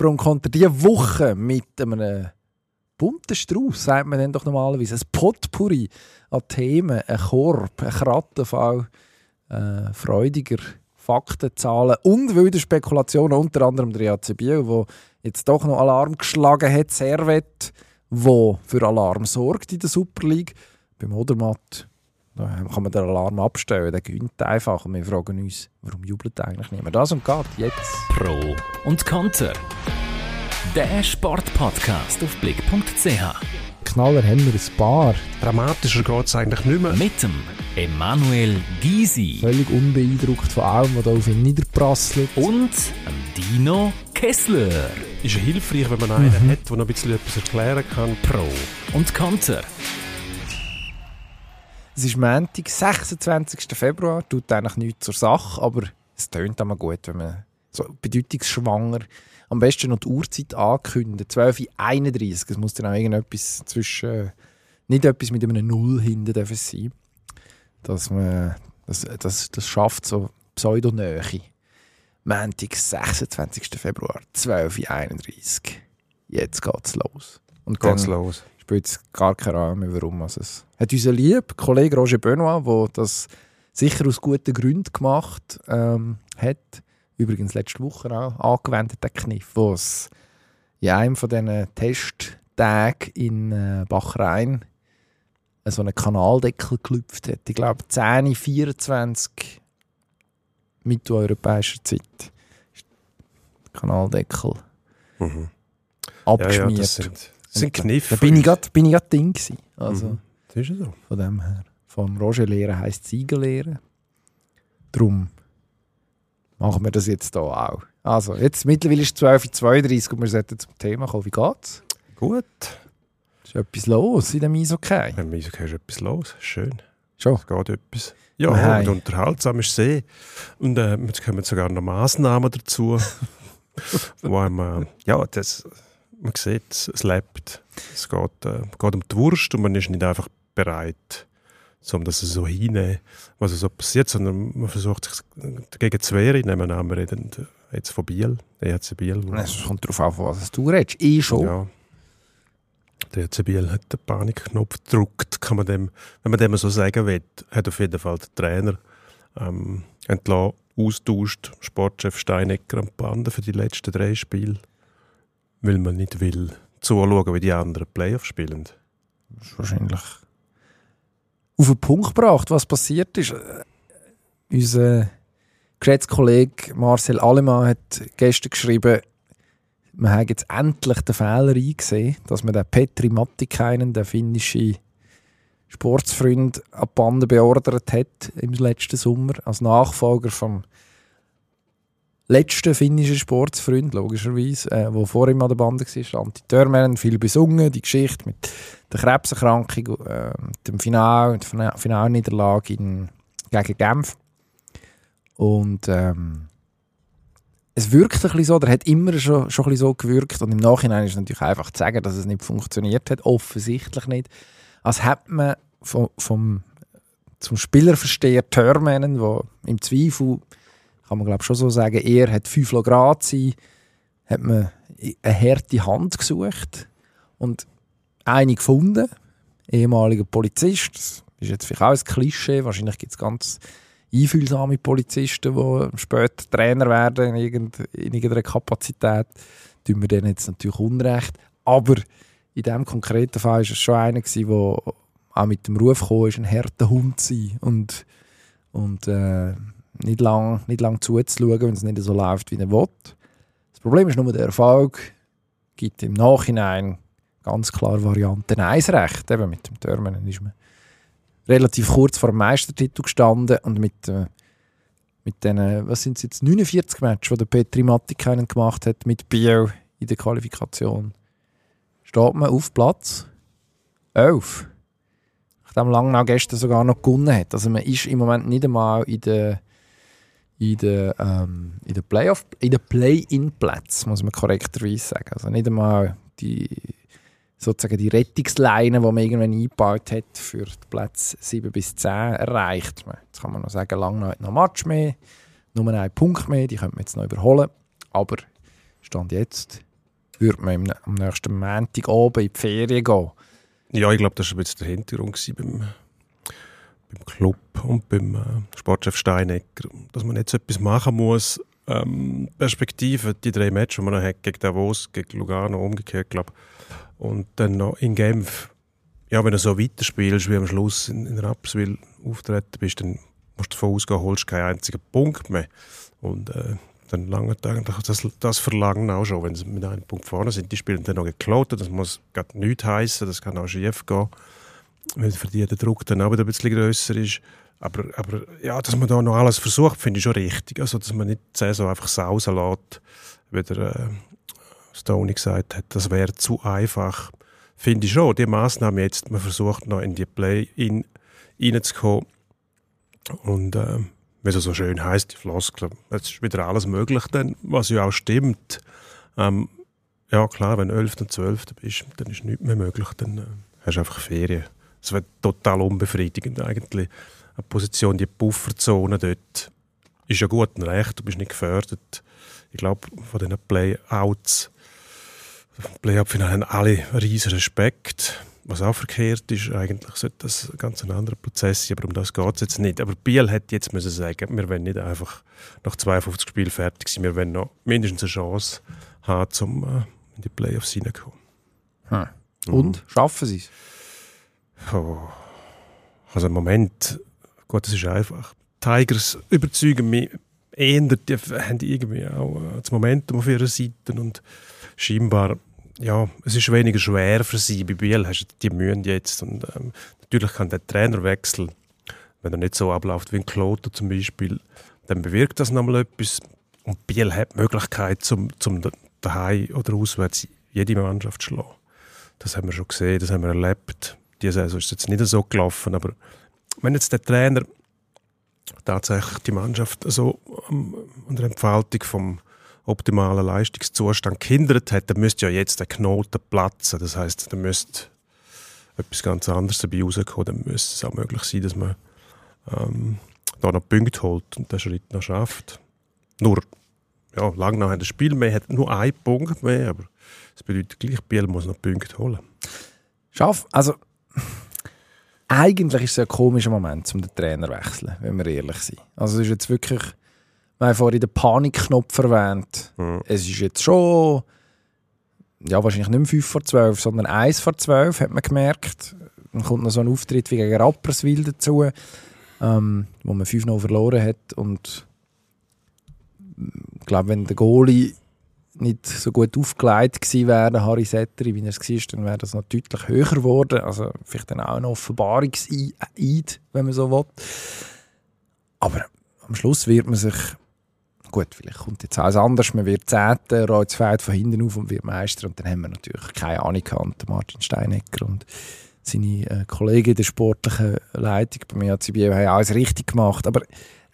Pro und Contra diese Woche mit einem bunten Strauß, sagt man dann doch normalerweise. Ein Potpourri an Themen, ein Korb, ein Krattenfall, äh, freudiger Fakten, Zahlen und wilde Spekulationen, unter anderem der EAC Biel, wo jetzt doch noch Alarm geschlagen hat, Servet, wo für Alarm sorgt in der Super League. Beim Odermatt da kann man den Alarm abstellen, der gönnt einfach. Und wir fragen uns, warum jubelt eigentlich niemand? Das und geht jetzt. Pro und Konter. Der Sportpodcast auf blick.ch. Knaller haben wir ein paar. Dramatischer geht es eigentlich nicht mehr. Mit dem Emanuel Gysi. Völlig unbeeindruckt von allem, was da auf ihn niederprasselt. Und Dino Kessler. Ist ja hilfreich, wenn man einen mhm. hat, der noch ein bisschen etwas erklären kann. Pro und Konter. Es ist Montag, 26. Februar, tut eigentlich nichts zur Sache, aber es tönt immer gut, wenn man so bedeutungsschwanger am besten noch die Uhrzeit ankündigt. 12.31 Uhr. Es muss dann auch irgendetwas zwischen, nicht etwas mit einem Null hinten dürfen sein. Dass man, das, das, das schafft so Pseudonähe. Montag, 26. Februar, 12.31 Uhr. Jetzt geht's los. Und geht's los spielt gar keine Ahnung mehr, warum. Es hat unser lieb Kollege Roger Benoit, der das sicher aus guten Gründen gemacht ähm, hat, übrigens letzte Woche auch angewendet, den Kniff, wo es in einem von diesen Testtagen in äh, Bachrhein so einen Kanaldeckel geklüpft hat. Ich glaube 10, 24 mitteleuropäischer Zeit. Kanaldeckel mhm. abgeschmiert. Ja, ja, das sind Kniffe. Da bin ich gerade Ding gewesen. Also, mhm. Das ist so. Von dem her. Vom Roger lehren heisst Ziegen lehren. Darum machen wir das jetzt hier auch. Also, jetzt mittlerweile ist es 12.32 Uhr und wir sollten zum Thema kommen. Wie geht's? Gut. Ist etwas los in dem Eishockey? Im Eishockey ist etwas los. Schön. Schon? Es geht etwas. Ja, Nein. und unterhaltsam ist See. Und äh, jetzt kommen sogar noch Massnahmen dazu. wo einem, ja, das man sieht, es lebt. Es geht, äh, geht um die Wurst und man ist nicht einfach bereit, um das so hinzunehmen, was so passiert, sondern man versucht sich dagegen zu wehren. Nehmen wir an, wir reden jetzt von Biel, der EHC Biel. Es kommt darauf an, was du redest. Ich schon. Ja. Der EHC Biel hat den Panikknopf gedrückt, kann man dem, wenn man dem so sagen will, hat auf jeden Fall der Trainer ähm, entlassen, austauscht, Sportchef Steinecker und Bande für die letzten drei Spiele weil man nicht will zuschauen, wie die anderen Playoffs spielen. Das ist wahrscheinlich auf den Punkt gebracht, was passiert ist. Äh, unser geschätzter Kollege Marcel Alemann hat gestern geschrieben, wir haben jetzt endlich den Fehler eingesehen, dass man den Petri Mattikainen, den finnischen Sportsfreund, an die Bande beordert hat im letzten Sommer als Nachfolger vom letzten finnischen Sportsfreund, logischerweise, äh, der vor ihm an der Bande war, Antti Törmänen, viel besungen, die Geschichte mit der Krebserkrankung, äh, dem Final, der Finalniederlage in, gegen Genf. Und ähm, es wirkt ein bisschen so, der hat immer schon, schon ein bisschen so gewirkt und im Nachhinein ist es natürlich einfach zu sagen, dass es nicht funktioniert hat, offensichtlich nicht. Als hätte man vom, vom zum Spielerversteher Törmänen, der im Zweifel kann man glaube schon so sagen, er hat 5 Grad sein, hat man eine harte Hand gesucht und eine gefunden, ehemaliger Polizist, das ist jetzt vielleicht auch ein Klischee, wahrscheinlich gibt es ganz einfühlsame Polizisten, die später Trainer werden in, irgendeiner Kapazität, tun wir denen jetzt natürlich Unrecht, aber in diesem konkreten Fall war es schon einer, der auch mit dem Ruf kam, ein harter Hund zu sein und, und äh, nicht lange nicht lang zuzuschauen, wenn es nicht so läuft, wie er will. Das Problem ist nur, der Erfolg gibt im Nachhinein ganz klar Variante 1 recht. Eben mit dem Törmen ist man relativ kurz vor dem Meistertitel gestanden und mit, äh, mit den, was sind es jetzt, 49 Matches, die der Petri Mattikainen gemacht hat mit Biel in der Qualifikation, steht man auf Platz 11. Nachdem Langnau gestern sogar noch gewonnen hat. Also man ist im Moment nicht einmal in der in den, ähm, den Playoff, in den Play-in-Plätzen, muss man korrekterweise sagen. Also nicht einmal die, sozusagen die Rettungsleine, die man irgendwann eingebaut hat, für die Plätze 7 bis 10 erreicht. Jetzt kann man noch sagen, lange noch ein Match mehr, nur einen Punkt mehr, die könnte man jetzt noch überholen. Aber Stand jetzt würde man am nächsten Montag oben in die Ferien gehen. Ja, ich glaube, das war ein bisschen der Hintergrund beim, beim Club und beim äh, Sportchef Steinecker, dass man jetzt etwas machen muss. Ähm, Perspektive, die drei Matches, die man hat, gegen Davos, gegen Lugano, umgekehrt, glaube Und dann noch in Genf. Ja, wenn du so weiterspielst, wie am Schluss in, in Rapperswil auftreten bist, dann musst du davon ausgehen, holst keinen einzigen Punkt mehr. Und äh, dann lange eigentlich das, das Verlangen auch schon, wenn sie mit einem Punkt vorne sind. Die spielen dann noch geklaut, das muss gerade nichts heißen, das kann auch schief gehen, weil für die der Druck dann auch wieder ein bisschen grösser ist. Aber, aber ja, dass man da noch alles versucht, finde ich schon richtig. Also, dass man nicht die Saison einfach sausen lässt, wie der äh, Stoney gesagt hat, das wäre zu einfach. Finde ich schon, die Massnahme jetzt, man versucht noch in die Play-In reinzukommen und äh, wie es so schön heißt, die Floskel, jetzt ist wieder alles möglich, dann, was ja auch stimmt. Ähm, ja klar, wenn du 11. und 12. bist, dann ist nichts mehr möglich, dann äh, hast du einfach Ferien. Das wird total unbefriedigend eigentlich. Eine Position, die Pufferzone dort, ist ja gut und recht, du bist nicht gefördert. Ich glaube, von diesen Playouts, Play-Up-Finale haben alle riesen Respekt was auch verkehrt ist, eigentlich sollte das ein ganz anderer Prozess sein, aber um das geht es jetzt nicht. Aber Biel hätte jetzt müssen sagen, wir wollen nicht einfach nach 52 Spielen fertig sein, wir wollen noch mindestens eine Chance haben, um äh, in die Playoffs hineinzukommen. Hm. Und? Mhm. Schaffen sie es? Oh. Also im Moment, gut, das ist einfach. Tigers überzeugen mich eher, die haben irgendwie auch äh, das Momentum auf ihrer Seite und scheinbar ja, es ist weniger schwer für sie. Bei Biel hast du die Mühen jetzt. Und, ähm, natürlich kann der Trainerwechsel, wenn er nicht so abläuft wie ein Kloter zum Beispiel, dann bewirkt das nochmal etwas. Und Biel hat die Möglichkeit, zum, zum daheim oder auswärts jede Mannschaft zu schlagen. Das haben wir schon gesehen, das haben wir erlebt. Diese Saison ist jetzt nicht so gelaufen, aber wenn jetzt der Trainer tatsächlich die Mannschaft so ähm, unter Entfaltung vom optimalen Leistungszustand gehindert hat, dann müsste ja jetzt der Knoten platzen. Das heißt, dann müsste etwas ganz anderes dabei rauskommen. Dann müsste es auch möglich sein, dass man ähm, da noch Punkte holt und den Schritt noch schafft. Nur, ja, lang nach dem Spiel mehr hat nur einen Punkt mehr, aber das bedeutet gleich, Biel muss noch Punkte holen. Schaff, also eigentlich ist es ein komischer Moment, um den Trainer zu wechseln, wenn wir ehrlich sind. Also es ist jetzt wirklich wir haben vorhin den Panikknopf erwähnt. Mhm. Es ist jetzt schon, ja, wahrscheinlich nicht mehr 5 vor 12, sondern 1 vor 12, hat man gemerkt. Dann kommt noch so ein Auftritt wie gegen Rapperswil dazu, ähm, wo man 5 noch verloren hat. Und ich glaube, wenn der Goalie nicht so gut aufgelegt gewesen wäre, Harry Setteri, wie er es war, dann wäre das noch deutlich höher geworden. Also vielleicht dann auch ein Offenbarungseid, wenn man so will. Aber am Schluss wird man sich gut, vielleicht kommt jetzt alles anders, man wird Zehnter, rollt das von hinten auf und wird Meister und dann haben wir natürlich keine Ahnung gehabt, Martin Steinecker und seine äh, Kollegen der sportlichen Leitung bei mir ACB haben alles richtig gemacht, aber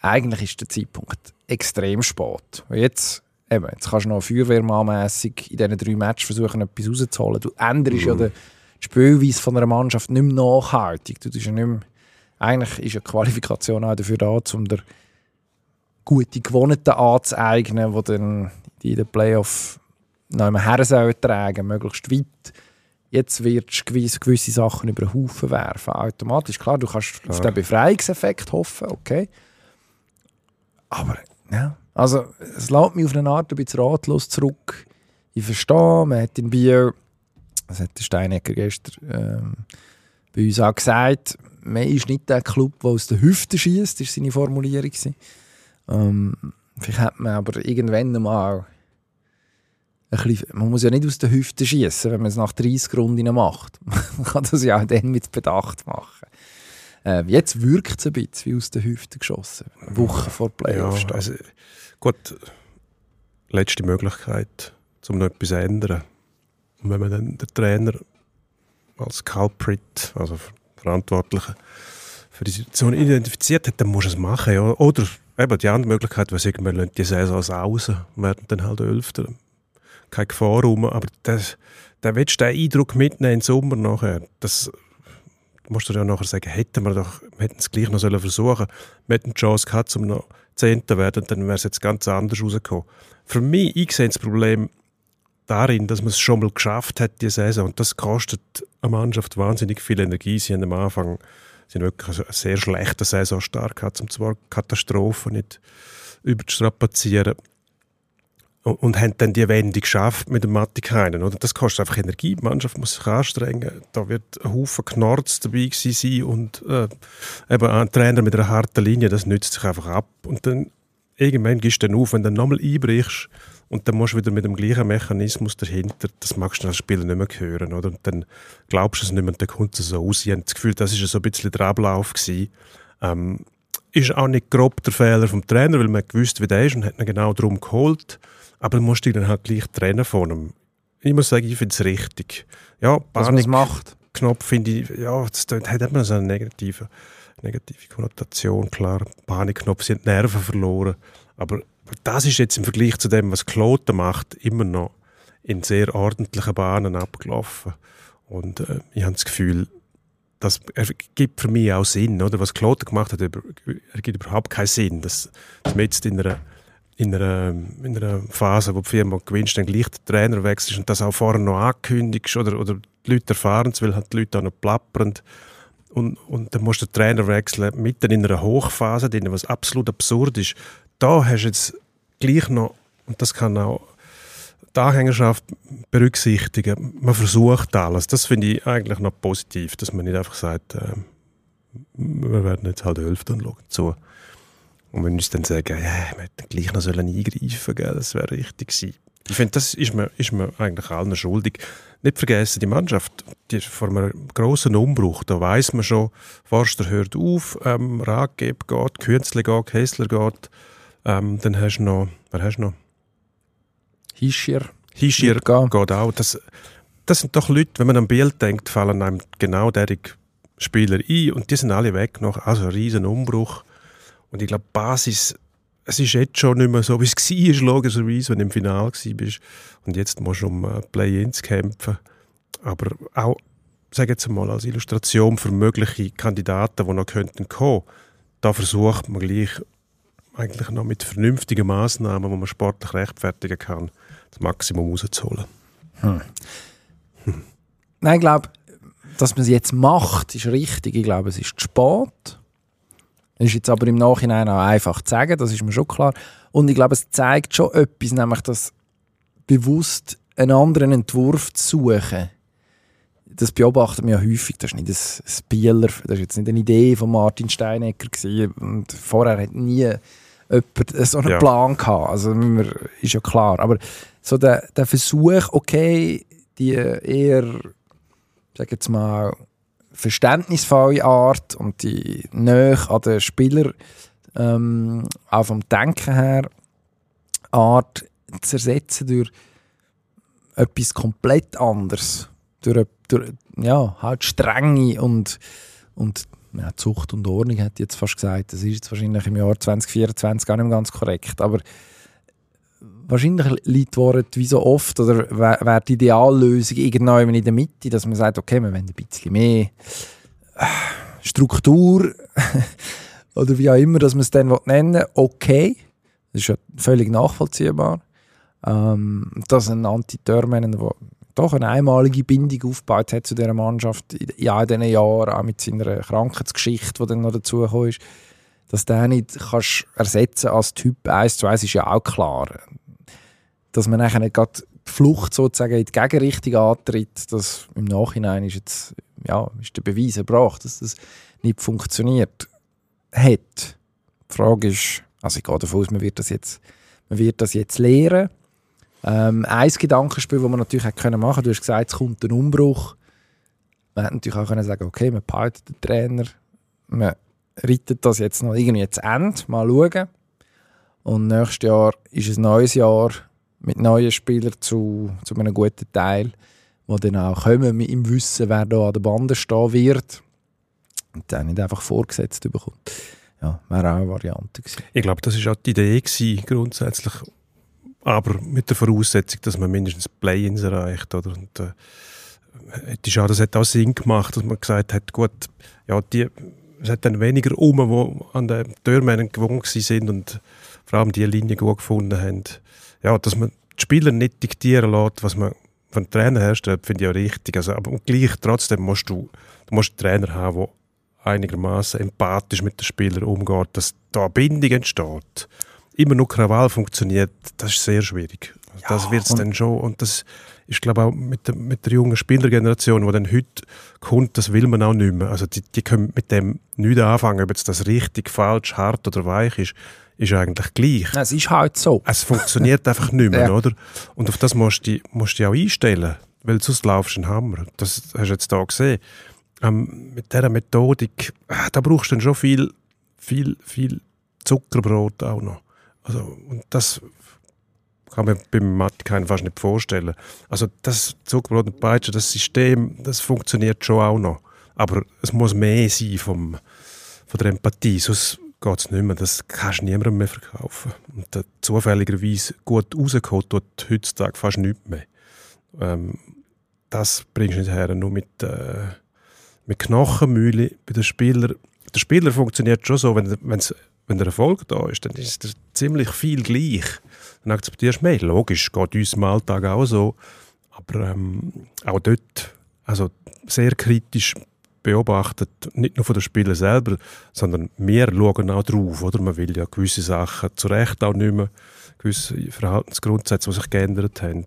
eigentlich ist der Zeitpunkt extrem spät. jetzt, eben, jetzt kannst du noch feuerwehrmannmässig in diesen drei Matches versuchen, etwas rauszuholen. Du änderst mhm. ja die Spielweise von einer Mannschaft nicht mehr nachhaltig. Du ja nicht mehr, eigentlich ist eine Qualifikation auch dafür da, um der gute Gewohnheiten anzueignen, die dann in den Playoff noch immer her sollen tragen, möglichst weit. Jetzt wirst du gewisse, Sachen über den Haufen werfen. Automatisch, klar, du kannst klar. auf den Befreiungseffekt hoffen, okay. Aber, ja, also es lässt mich auf eine Art ein bisschen ratlos zurück. Ich verstehe, man hat in Bier, das hat der Steinecker gestern ähm, bei uns auch gesagt, man ist nicht der Club, der aus der Hüfte schießt, ist seine Formulierung. Ähm, vielleicht hat man aber irgendwann mal ein bisschen, man muss ja nicht aus der Hüfte schießen, wenn man es nach 30 Runden macht. man kann das ja auch dann mit Bedacht machen. Äh, jetzt wirkt es ein bisschen wie aus der Hüfte geschossen. Wochen vor Playoff ja, also, Gut, letzte Möglichkeit, um noch etwas zu ändern. Und wenn man dann den Trainer als Culprit, also Verantwortlichen für die Situation identifiziert hat, dann muss er es machen. Ja. Oder eben die andere Möglichkeit wäre, wir lassen die Saison raus und werden dann halt Elfter. Keine Gefahr rum, aber das, dann willst du den Eindruck mitnehmen im Sommer nachher. Das musst du ja nachher sagen, hätten wir doch, hätten es gleich noch versuchen sollen. Wir hätten die Chance gehabt, um noch Zu werden, dann wäre es jetzt ganz anders rausgekommen. Für mich, ich sehe das Problem darin, dass man es schon mal geschafft hat, die Saison. Und das kostet eine Mannschaft wahnsinnig viel Energie. Sie haben am Anfang sind wirklich einen sehr schlechten Saisonstart gehabt, um zwar Katastrophen nicht überzustrapazieren. Und, haben dann die Wende geschafft mit dem Matikainen. Oder? Das kostet einfach Energie. Die Mannschaft muss sich anstrengen. Da wird ein Haufen Knorz dabei sein und äh, eben ein Trainer mit einer harten Linie, das nützt sich einfach ab. Und dann irgendwann gehst du dann auf, wenn du nochmal einbrichst und dann musst du wieder mit dem gleichen Mechanismus dahinter, das magst du als Spieler nicht mehr hören, oder? Und dann glaubst du es nicht mehr und dann kommt es so aus. Ich habe das Gefühl, das war so ein bisschen der Ablauf. Gewesen. Ähm, ist auch nicht grob der Fehler vom Trainer, weil man gewusst, wie der ist und hat ihn genau darum geholt. Aber du musst dich dann halt gleich trennen von ihm. Ich muss sagen, ich finde es richtig. Ja, Was man macht. Knopf finde ich, ja, das hat immer so eine negative, negative Konnotation, klar. Panikknopf, sie haben die Nerven verloren. Aber das ist jetzt im Vergleich zu dem, was Kloten macht, immer noch in sehr ordentlichen Bahnen abgelaufen. Und äh, ich habe das Gefühl, das ergibt für mich auch Sinn. Oder? Was Kloten gemacht hat, ergibt überhaupt keinen Sinn. Dass, dass man jetzt in einer, in, einer, in einer Phase, wo die Firma gewünscht, dann gleich den Trainer wechselst und das auch vorher noch ankündigst oder, oder die Leute erfahren es, weil halt die Leute auch noch plappern. Und, und dann musst du den Trainer wechseln, mitten in einer Hochphase, was absolut absurd ist da hast du jetzt gleich noch, und das kann auch die Anhängerschaft berücksichtigen, man versucht alles. Das finde ich eigentlich noch positiv, dass man nicht einfach sagt, äh, wir werden jetzt halt Hälfte und schauen zu. Und wenn uns dann sagen, ja, wir hätten gleich noch sollen eingreifen gell, das wäre richtig gewesen. Ich finde, das ist mir, ist mir eigentlich allen schuldig. Nicht vergessen, die Mannschaft, die ist vor einem grossen Umbruch, da weiß man schon, Forster hört auf, ähm, Ratgeber geht, Künzle geht, Kessler geht, ähm, dann hast du noch, wer hast du noch? Hischir. Hischir geht auch. Das, das sind doch Leute, wenn man an Bild denkt, fallen einem genau derige Spieler ein und die sind alle weg noch. Also ein riesen Umbruch. Und ich glaube, Basis, es ist jetzt schon nicht mehr so, wie es war, logischerweise, wenn du im Finale warst. Und jetzt musst du um äh, Play-Ins kämpfen. Aber auch, sage jetzt mal, als Illustration für mögliche Kandidaten, die noch könnten kommen, da versucht man gleich eigentlich noch mit vernünftigen Maßnahmen, wo man sportlich rechtfertigen kann, das Maximum rauszuholen. Hm. Hm. Nein, ich glaube, dass man es jetzt macht, ist richtig. Ich glaube, es ist spät. Ist jetzt aber im Nachhinein auch einfach zu sagen, das ist mir schon klar. Und ich glaube, es zeigt schon etwas, nämlich, dass bewusst einen anderen Entwurf zu suchen, das beobachten wir ja häufig. Das ist nicht ein Spieler, das ist jetzt nicht eine Idee von Martin Steinecker gewesen. und vorher hat nie jemand so einen ja. Plan gehabt. Also ist ja klar. Aber so der, der Versuch, okay, die eher, sag jetzt mal, verständnisvolle Art und die Nähe an den Spieler, ähm, auch vom Denken her, Art zu ersetzen durch etwas komplett anderes. Durch, durch ja, halt Strenge und, und ja, Zucht und Ordnung, hätte ich jetzt fast gesagt. Das ist jetzt wahrscheinlich im Jahr 2024 gar nicht mehr ganz korrekt. Aber wahrscheinlich liegt Wort wie so oft, oder wäre die Ideallösung irgendwann in der Mitte, dass man sagt, okay, wir wollen ein bisschen mehr äh, Struktur oder wie auch immer, dass man es dann nennen okay. Das ist ja völlig nachvollziehbar. Ähm, dass ein Anti-Törmen, der doch eine einmalige Bindung aufgebaut hat zu dieser Mannschaft in all diesen Jahren, auch mit seiner Krankheitsgeschichte, die dann noch dazu ist, dass der nicht kannst ersetzen als Typ 1 zu 1 ist ja auch klar. Dass man nachher nicht die Flucht sozusagen in die Gegenrichtung antritt, das im Nachhinein ist jetzt, ja, ist der Beweis erbracht, dass das nicht funktioniert hat. Die Frage ist, also ich gehe davon aus, man wird das jetzt, man wird das jetzt lehren ähm, ein Gedankenspiel, das man natürlich hätte können du hast gesagt, es kommt ein Umbruch. Man hätte natürlich auch können sagen okay, man behalten den Trainer, man reitet das jetzt noch irgendwie zu Ende, mal schauen. Und nächstes Jahr ist ein neues Jahr mit neuen Spielern zu, zu einem guten Teil, die dann auch kommen im Wissen, wer da an der Bande stehen wird und dann nicht einfach vorgesetzt bekommt. Ja, wäre auch eine Variante gewesen. Ich glaube, das war auch die Idee gewesen, grundsätzlich aber mit der Voraussetzung, dass man mindestens Play-ins erreicht. Oder? Und, äh, das hat auch Sinn gemacht, dass man gesagt hat, gut, ja, die, es hat dann weniger um, die an den Türmännern gewohnt sind und vor allem die Linie gut gefunden haben. Ja, dass man die Spieler nicht diktieren lässt, was man von den Trainer herstellt, finde ich auch richtig. Also, aber gleich trotzdem musst du, du musst einen Trainer haben, der einigermaßen empathisch mit den Spielern umgeht, dass da eine Bindung entsteht. Immer nur Krawall funktioniert, das ist sehr schwierig. Ja, das wird es dann schon. Und das ist, glaube ich, auch mit der, mit der jungen Spielergeneration, die dann heute kommt, das will man auch nicht mehr. Also die, die können mit dem nichts anfangen, ob jetzt das richtig, falsch, hart oder weich ist, ist eigentlich gleich. Es ist halt so. Es funktioniert einfach nicht mehr, ja. oder? Und auf das musst du, musst du auch einstellen, weil sonst laufst du einen Hammer. Das hast du jetzt hier gesehen. Ähm, mit dieser Methodik, äh, da brauchst du dann schon viel, viel, viel Zuckerbrot auch noch. Also, und das kann man beim Mathe fast nicht vorstellen. Also das Zuckerbrot und Peitsche, das System, das funktioniert schon auch noch. Aber es muss mehr sein vom, von der Empathie, sonst geht es nicht mehr. Das kannst du niemandem mehr verkaufen. Und der zufälligerweise gut rausgeholt tut heutzutage fast nichts mehr. Ähm, das bringst du nicht her, nur mit, äh, mit Knochenmühle bei den Spielern. Der Spieler funktioniert schon so, wenn, wenn's, wenn der Erfolg da ist, dann ist er ziemlich viel gleich. Dann akzeptierst du mehr. Logisch, geht uns im Alltag auch so. Aber ähm, auch dort, also sehr kritisch beobachtet, nicht nur von den Spielern selber, sondern wir schauen auch drauf. Oder? Man will ja gewisse Sachen zu Recht auch nicht mehr, gewisse Verhaltensgrundsätze, die sich geändert haben.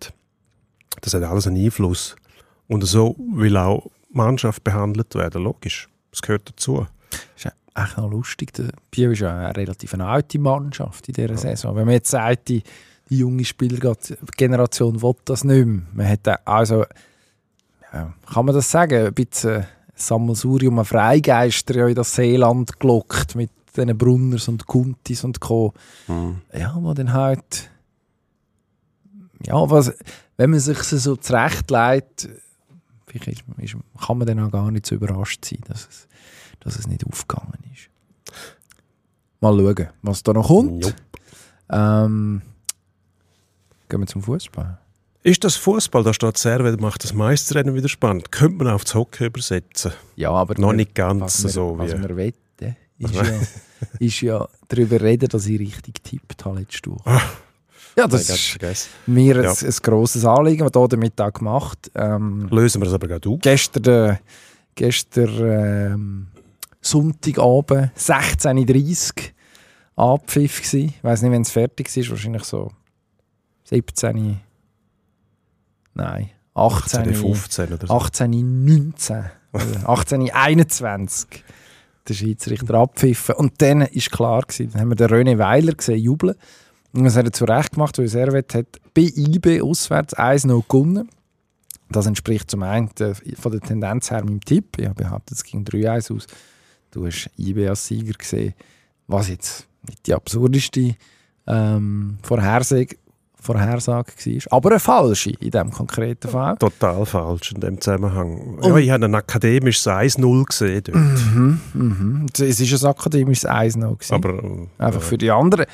Das hat alles einen Einfluss. Und so will auch die Mannschaft behandelt werden, logisch. Das gehört dazu. Das ist echt noch lustig. Der Bio ist ja eine relativ eine alte Mannschaft in dieser ja. Saison. Wenn man jetzt sagt, die, die junge Spielergeneration will das nicht mehr. Man hat also, ja, kann man das sagen, ein bisschen Sammelsurium an Freigeister ja in das Seeland gelockt mit diesen Brunners und Kuntis und Co. Mhm. Ja, wo dann halt ja, was, wenn man sich so zurechtlegt, ist, ist, kann man dann auch gar nicht so überrascht sein, dass es, dass es nicht aufgegangen ist. Mal schauen, was da noch kommt. Ähm, gehen wir zum Fußball. Ist das Fußball, da steht Servet, macht das Meisterrennen wieder spannend. Könnte man auf das Hockey übersetzen? Ja, aber noch nicht ganz so wir, wie. Was wir wetten, ist ja, ist ja darüber reden, dass ich richtig tippt habe letzte Woche. Ah. Ja, das ist mir ein, ja. ein grosses Anliegen, was wir hier damit auch gemacht ähm, Lösen wir es aber gerade auf. Gestern, äh, gestern ähm, Sonntagabend, 16.30 Uhr, Abpfiff Ich weiß nicht, wenn es fertig ist, wahrscheinlich so 17 Nein. 18, 18 15 oder so. 18, 19. 18, 21. Der Schiedsrichter abpfiffen. Und dann war klar, gewesen, dann haben wir den René Weiler gesehen, jubeln. Und das hat er zu Recht gemacht, weil Servet hat bei IB auswärts 1-0 gewonnen. Das entspricht zum einen von der Tendenz her meinem Tipp. Ich habe behauptet, es ging 3-1 aus. Du hast IB als Sieger gesehen, was jetzt nicht die absurdeste ähm, Vorhersage Vorhersage war. Aber eine falsche in diesem konkreten Fall. Total falsch in dem Zusammenhang. Ja, ich habe ein akademisches 1-0 gesehen dort. Mhm, mhm. Es ist ein akademisches 1-0 Aber äh, Einfach für die anderen.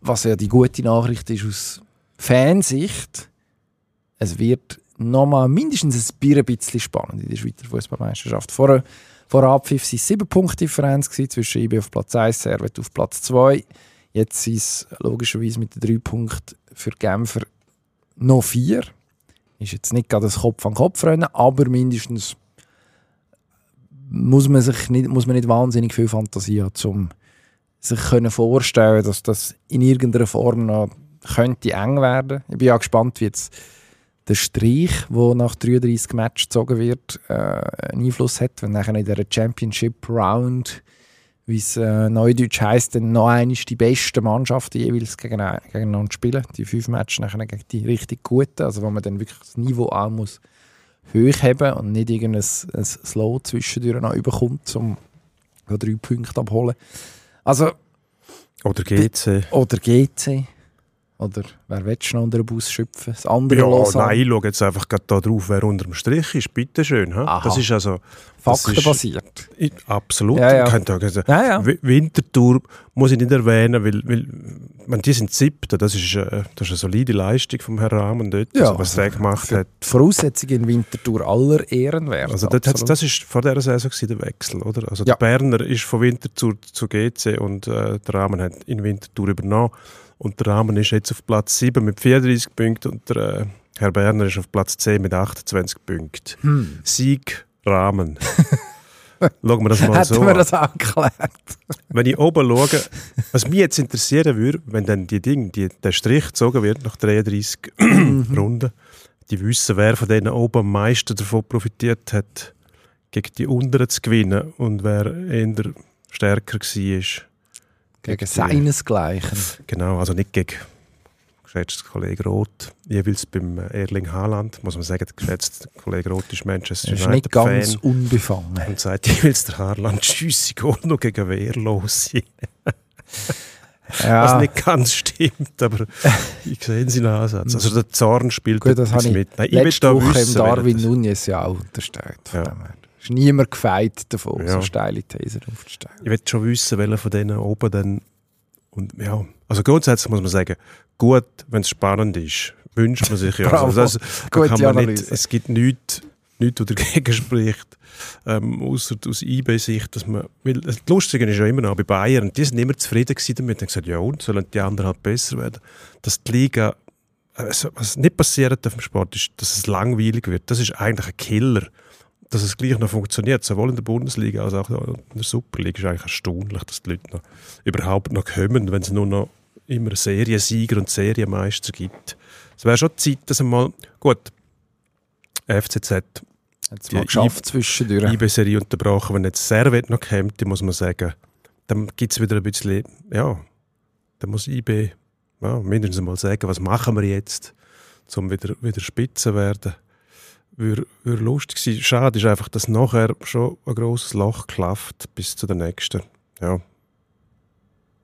Was ja die gute Nachricht ist aus Fansicht, es wird nochmal mindestens ein bisschen spannend in der Schweizer Fußballmeisterschaft. Vor, vor Abpfiff waren es 7 Punkte Differenz zwischen IB auf Platz 1, Servet auf Platz 2. Jetzt sind es logischerweise mit den drei Punkten für Genfer noch vier. Ist jetzt nicht gerade das Kopf an Kopf rennen, aber mindestens muss man sich nicht, muss man nicht wahnsinnig viel Fantasie haben, um sich können vorstellen, dass das in irgendeiner Form noch könnte eng werden. Ich bin ja gespannt, wie jetzt der Streich, der nach 33 Matches gezogen wird, äh, einen Einfluss hat, wenn nachher in der Championship Round wie es äh, neudeutsch heisst, dann noch einmal die besten Mannschaften jeweils gegeneinander spielen. Die fünf Matches nachher gegen die richtig guten, also wo man dann wirklich das Niveau auch muss hoch haben und nicht irgendein ein Slow zwischendurch noch überkommt, um drei Punkte abholen. Also, oder GC. Oder GC. Oder wer will schon unter den Bus schöpfen? Das andere ja, nein, ich schaue jetzt einfach gerade da drauf, wer unter dem Strich ist. Bitte schön. Das ist also... Faktenbasiert. absolut. Ja, ja. Also, ja, ja. Wintertour muss ich nicht erwähnen, weil, weil man, die sind siebte. Das ist, äh, das ist eine solide Leistung vom Herrn Rahmen dort, ja, also, was er gemacht hat. Die Voraussetzungen in Wintertour aller Ehren wert. Also das, das ist vor dieser Saison der Wechsel, oder? Also der Berner ist von Wintertour zu GC und äh, der Rahmen hat in Wintertour übernommen. Und der Rahmen ist jetzt auf Platz 7 mit 34 Punkten und der äh, Herr Berner ist auf Platz 10 mit 28 Punkten. Hm. Sieg, Rahmen. Schauen wir das mal Hätten so wir an. das auch geklärt. Wenn ich oben schaue, was mich jetzt interessieren würde, wenn dann die Ding, die, der Strich gezogen wird nach 33 Runden, die wissen, wer von denen oben am meisten davon profitiert hat, gegen die unteren zu gewinnen und wer eher stärker war. Gegen seinesgleichen. Genau, also nicht gegen geschätzter Kollege Roth, jeweils beim äh, Erling Haaland, muss man sagen, der geschätzte Kollege Roth ist Manchester Er ist nicht ganz United-Fan unbefangen. und sagt jeweils der Haaland, Schüsse geht noch gegen Wehrlose. Ja, Was nicht ganz stimmt, aber ich sehe seinen Ansatz. Also der Zorn spielt gut, das habe ich mit. Nein, ich letzte Woche im wissen, Darwin wer das- Nunez ja auch unterstellt. Ja. Ist niemand gefeit davon, Ja. so steile Thesen aufzustellen. Ich will schon wissen, welcher von denen oben dann. Und ja, also grundsätzlich muss man sagen, gut, wenn es spannend ist, wünscht man sich ja. Also das, da kann man nicht, es gibt nichts, nichts was dagegen spricht, ähm, außer aus IB-Sicht, dass man. Weil das Lustige ist ja immer noch bei Bayern, die sind immer zufrieden gewesen damit haben gesagt, ja und, sollen die anderen halt besser werden. Dass die Liga. Also, was nicht passiert auf dem Sport ist, dass es langweilig wird. Das ist eigentlich ein Killer. Dass es gleich noch funktioniert, sowohl in der Bundesliga als auch in der Superliga, ist eigentlich erstaunlich, dass die Leute noch überhaupt noch kommen, wenn es nur noch immer Seriensieger und Serienmeister gibt. Es wäre schon Zeit, dass einmal, gut, FCZ, Hat mal geschafft zwischendurch. IB-Serie unterbrochen, wenn jetzt Servet noch kommt, muss man sagen, dann gibt es wieder ein bisschen, ja, dann muss IB ja, mindestens mal sagen, was machen wir jetzt, um wieder, wieder spitze werden. Würde, würde lustig sein. Schade ist einfach, dass nachher schon ein grosses Loch klafft bis zu der nächsten. Ja.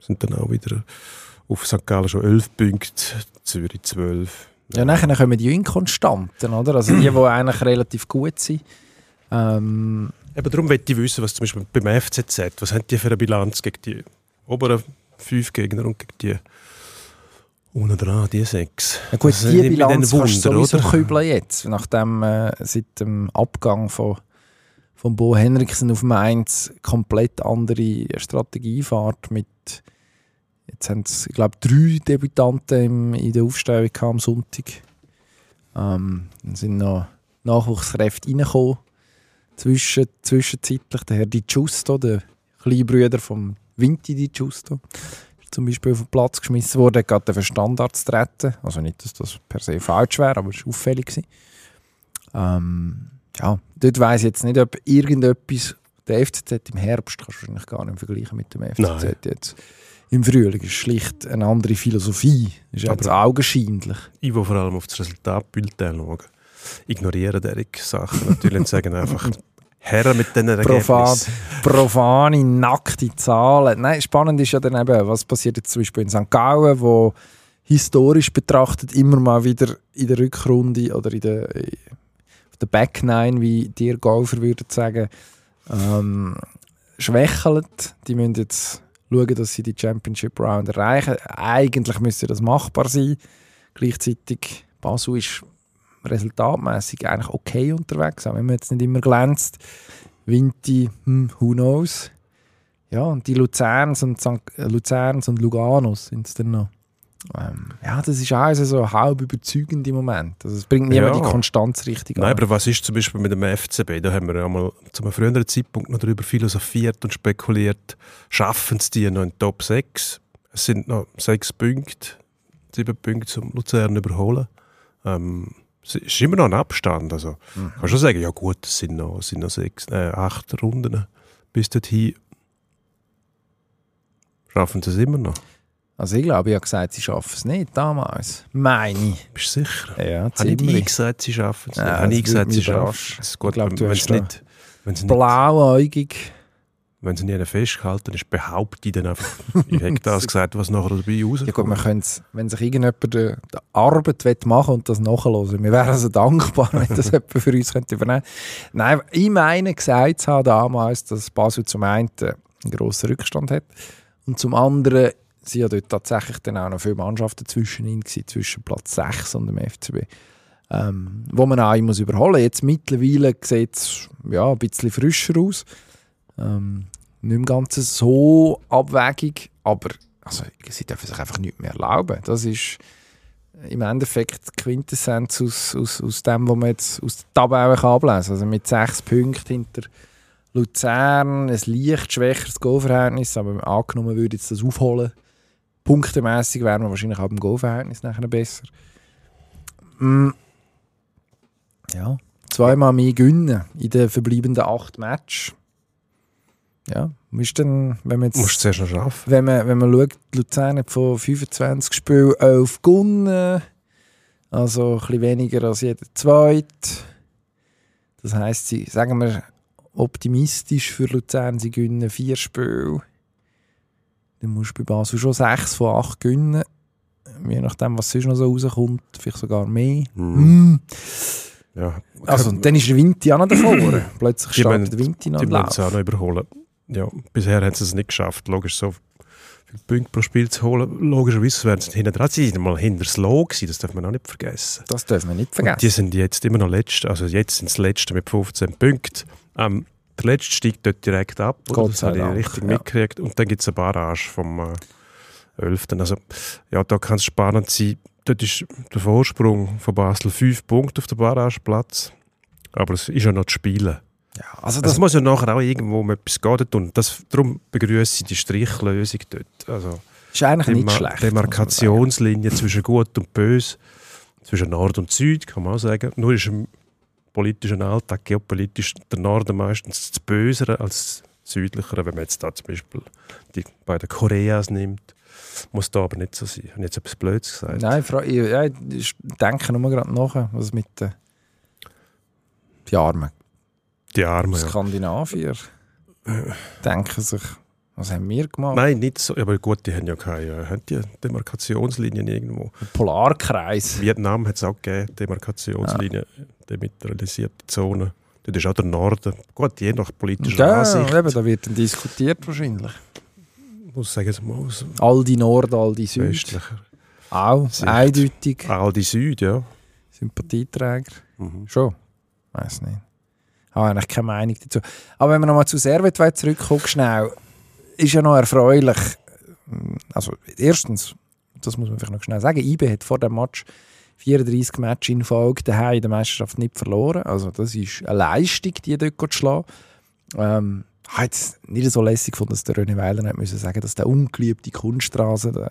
Sind dann auch wieder auf St. Gallen schon 11 Punkte, Zürich 12. Ja, nachher kommen die Inkonstanten, oder? Also die, die eigentlich relativ gut sind. Ähm, Eben darum möchte ich wissen, was zum Beispiel beim FCZ, was haben die für eine Bilanz gegen die oberen fünf Gegner und gegen die unten dran, die sechs. ja gut, Das die Bilanz kannst du Wunder, sowieso oder? kübeln jetzt, nachdem äh, seit dem Abgang von, von Bo Henriksen auf Mainz komplett andere Strategie fährt mit jetzt haben es, ich glaube, drei Debütanten im, in der Aufstellung am Sonntag. Ähm, dann sind noch Nachwuchskräfte reingekommen. Zwischen, zwischenzeitlich der Herr Di Giusto, der kleine Bruder vom Vinti Di Giusto, zum Beispiel auf den Platz geschmissen hat gerade für Standards zu treten. Also nicht, dass das per se falsch wäre, aber es war auffällig. gewesen. Ähm, ja, dort weiss ich jetzt nicht, ob irgendetwas, der FCZ im Herbst kannst du wahrscheinlich gar nicht vergleichen mit dem FCZ Nein. jetzt. Im Frühling ist schlicht eine andere Philosophie. Ist Aber- augenscheinlich. Ich will vor allem auf das Resultatbild schauen. Ignorieren diese Sachen natürlich und sagen einfach, Herren mit diesen Profan, Ergebnissen. profane, nackte Zahlen. Nein, spannend ist ja dann eben, was passiert jetzt zum Beispiel in St. Gallen, wo historisch betrachtet immer mal wieder in der Rückrunde oder in der, auf der Back Nine, wie dir Golfer würden sagen, ähm, schwächelt. Die müssen jetzt schauen, dass sie die Championship Round erreichen. Eigentlich müsste das machbar sein. Gleichzeitig Basel ist resultatmäßig eigentlich okay unterwegs, auch wenn man jetzt nicht immer glänzt. Vinti, hm, who knows. Ja, und die Luzerns und, St. äh, Luzerns und Luganos sind es dann noch. Ähm, ja, das ist auch so halb überzeugend im Moment. Also es bringt niemand Ja. die Konstanz richtig Nein, an. aber was ist zum Beispiel mit dem FCB? Da haben wir ja mal zu einem früheren Zeitpunkt noch darüber philosophiert und spekuliert, schaffen es die noch in Top 6? Es sind noch sechs Punkte, sieben Punkte zum Luzern überholen. Ähm, es ist immer noch ein Abstand. Also, Mhm. Kannst schon sagen, ja gut, es sind noch, sind noch sechs, äh, acht Runden bis dorthin. Schaffen sie es immer noch? Also ich glaube, ich habe gesagt, sie schaffen es nicht damals. Meine ich. Bist du sicher? Ja, Habe nicht ich ziemlich. gesagt, sie schaffen es Ja, nicht? das Habe ich gesagt, sie schaffen es? Ich glaube, du hast nicht Blauäugig. Wenn sie nie festgehalten ist, behaupte ich dann einfach, ich hätte das gesagt, was nachher dabei rauskommt. Ja gut, man könnte wenn sich irgendjemand die, Arbeit machen und das nachhören wir wären also dankbar, wenn das jemand für uns könnte übernehmen Nein, ich meine gesagt zu haben damals, dass Basel zum einen einen grossen Rückstand hat und zum anderen sind ja dort tatsächlich dann auch noch viele Mannschaften zwischen ihnen gewesen, zwischen Platz 6 und dem FCB. Ähm, wo man auch muss überholen Jetzt mittlerweile sieht es ja, ein bisschen frischer aus. Ähm, nicht im Ganzen so abwägig, aber also sie dürfen sich einfach nichts mehr erlauben. Das ist im Endeffekt die Quintessenz aus, aus, aus dem, was man jetzt aus der Tabelle ablesen kann. Also mit sechs Punkten hinter Luzern, ein leicht schwächeres Goalverhältnis, aber angenommen würde jetzt das aufholen. Punktemäßig wären wir wahrscheinlich auch im Goalverhältnis nachher besser. Mm. Ja, zweimal mehr gewinnen in den verbleibenden acht Matches. Ja, ist dann, wenn man jetzt, Musst du zuerst noch schaffen. wenn man, wenn man schaut, Luzern hat von 25 Spielen 11 gewonnen. Also ein bisschen weniger als jeder zweite. Das heisst, sie, sagen wir optimistisch für Luzern, sie gewinnen vier Spiele. Dann musst du bei Basel schon 6 von 8 gewinnen. Je nachdem, was sonst noch so rauskommt, vielleicht sogar mehr. Mhm. Mm. Ja. Also, dann ist der Vinti auch noch davor. Plötzlich startet der Vinti noch Die wollen es auch noch überholen. Ja, bisher haben sie es nicht geschafft. Logisch, so viele Punkte pro Spiel zu holen. Logischerweise werden sie hinten dran. Sie sind mal hinter das Low gewesen, das darf man auch nicht vergessen. Das dürfen wir nicht Und vergessen. die sind jetzt immer noch Letzte. Also jetzt sind sie Letzte mit 15 Punkten. Ähm, der Letzte steigt dort direkt ab. Oder? Gott Das habe ich richtig ja. mitgekriegt. Und dann gibt es eine Barrage vom äh, 11. Also ja, da kann es spannend sein. Dort ist der Vorsprung von Basel 5 Punkte auf dem Barrageplatz. Aber es ist ja noch zu spielen. Ja, also Das das, muss ja nachher auch irgendwo um etwas gehen. Und das, darum begrüße ich die Strichlösung dort. Also ist eigentlich nicht schlecht. Demarkationslinie zwischen Gut und Böse, zwischen Nord und Süd, kann man auch sagen. Nur ist im politischen Alltag, geopolitisch, der Norden meistens das Bösere als das Südlichere. Wenn man jetzt da zum Beispiel die beiden Koreas nimmt, muss da aber nicht so sein. Ich habe jetzt etwas Blödes gesagt. Nein, fra- ich, ich denke nur gerade nach, was mit den Armen Die Armen, ja. Skandinavier denken sich, was haben wir gemacht? Nein, nicht so. Aber gut, die haben ja keine haben die Demarkationslinien irgendwo. Polarkreis. Vietnam hat es auch gegeben, Demarkationslinien, demilitarisierte Zone. Dort ist auch der Norden. Gut, je nach politischer Ja, Ansicht. eben, da wird dann diskutiert wahrscheinlich. muss sagen, es mal aus Aldi Nord, Aldi Süd. westlicher. Auch Sicht. eindeutig. Aldi Süd, ja. Sympathieträger. Mhm. Schon? Weiß nicht. Habe eigentlich keine Meinung dazu. Aber wenn wir nochmal zu Servet zurückkommen, schnell, ist ja noch erfreulich. Also, erstens, das muss man vielleicht noch schnell sagen, IB hat vor dem Match 34 Matches in Folge daheim in der Meisterschaft nicht verloren. Also, das ist eine Leistung, die dort zu schlagen. Ähm, habe jetzt nicht so lässig gefunden, dass der René Weiler nicht müssen sagen dass der ungeliebte Kunststraße,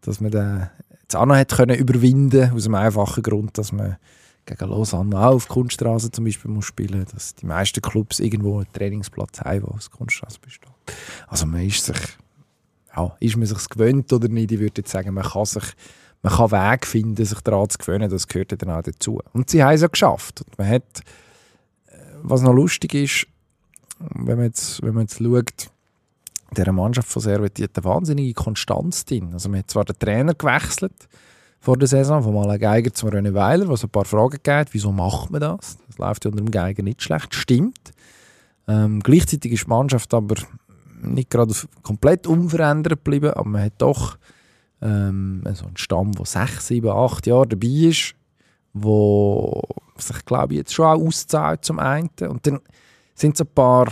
dass man den noch hat können überwinden aus dem einfachen Grund, dass man gegen Lausanne auch auf Kunststraße zum Beispiel muss spielen, dass die meisten Clubs irgendwo einen Trainingsplatz haben, wo aus Kunststraße besteht. Also man ist sich, ja, ist man sich gewöhnt oder nicht? Ich würde jetzt sagen, man kann sich, man kann Wege finden, sich daran zu gewöhnen. Das gehört dann auch dazu. Und sie haben es ja geschafft. Und man hat, äh, was noch lustig ist, wenn man jetzt, wenn man jetzt schaut, dieser Mannschaft von Servet, die hat eine wahnsinnige Konstanz drin. Also man hat zwar den Trainer gewechselt, vor der Saison, von Alain Geiger zum René Weiler, was ein paar Fragen gegeben wieso macht man das? Das läuft ja unter dem Geiger nicht schlecht, stimmt. Ähm, gleichzeitig ist die Mannschaft aber nicht gerade komplett unverändert geblieben, aber man hat doch ähm, so einen Stamm, der sechs, sieben, acht Jahre dabei ist, wo sich, glaube ich, jetzt schon auch auszahlt zum einen. Und dann sind so ein paar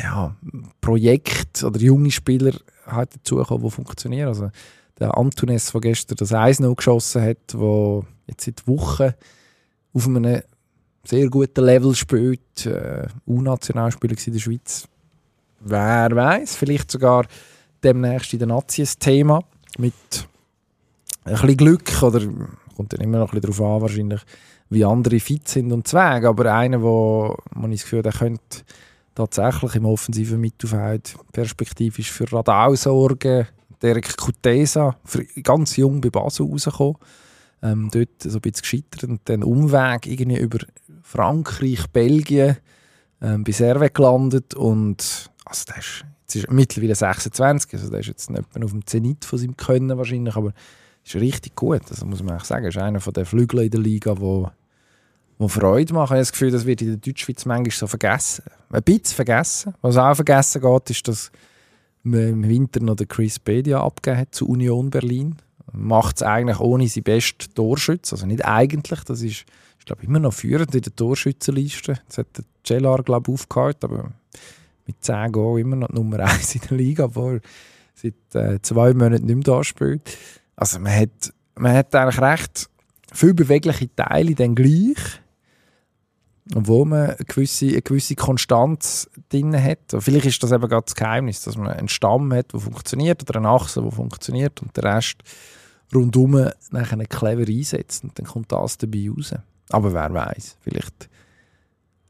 ja, Projekte oder junge Spieler halt dazugekommen, die funktionieren. Also der Antunes, der gestern das 1-0 geschossen hat, der jetzt seit Wochen auf einem sehr guten Level spielt, äh, U-Nationalspieler in der Schweiz. Wer weiß, vielleicht sogar demnächst in der Nazi ein Thema mit ein bisschen Glück oder kommt dann immer noch ein bisschen darauf an, wahrscheinlich, wie andere fit sind und Zweig. Aber einer, wo man das Gefühl, der könnte tatsächlich im offensiven Mittelfeld perspektivisch für Radau sorgen. Derek Kutesa, ganz jung bei Basel rausgekommen. Ähm, dort so ein bisschen gescheitert und dann Umweg irgendwie über Frankreich, Belgien ähm, bei Servet gelandet und also der ist, jetzt ist er mittlerweile 26, also der ist jetzt nicht mehr auf dem Zenit von seinem Können wahrscheinlich, aber ist richtig gut, also muss man eigentlich sagen, ist einer von den Flügeln in der Liga, wo wo Freude machen. Ich habe das Gefühl, das wird in der Deutschschweiz manchmal so vergessen. Ein bisschen vergessen. Was auch vergessen geht, ist, dass im Winter noch den Chris Bedia abgegeben hat zu Union Berlin. Macht es eigentlich ohne seinen besten Torschütz. Also nicht eigentlich, das ist, ich glaube, immer noch führend in der Torschützenliste. Das hat der Cellar, glaube ich, aufgehört, aber mit 10 Goal immer noch die Nummer 1 in der Liga, obwohl seit äh, zwei Monaten nicht mehr da spielt. Also man hat, man hat eigentlich recht viele bewegliche Teile dann gleich, obwohl man eine gewisse, eine gewisse Konstanz drin hat. Vielleicht ist das eben gerade das Geheimnis, dass man einen Stamm hat, der funktioniert oder eine Achse, die funktioniert und der Rest rundum nachher clever einsetzt und dann kommt das dabei raus. Aber wer weiß, vielleicht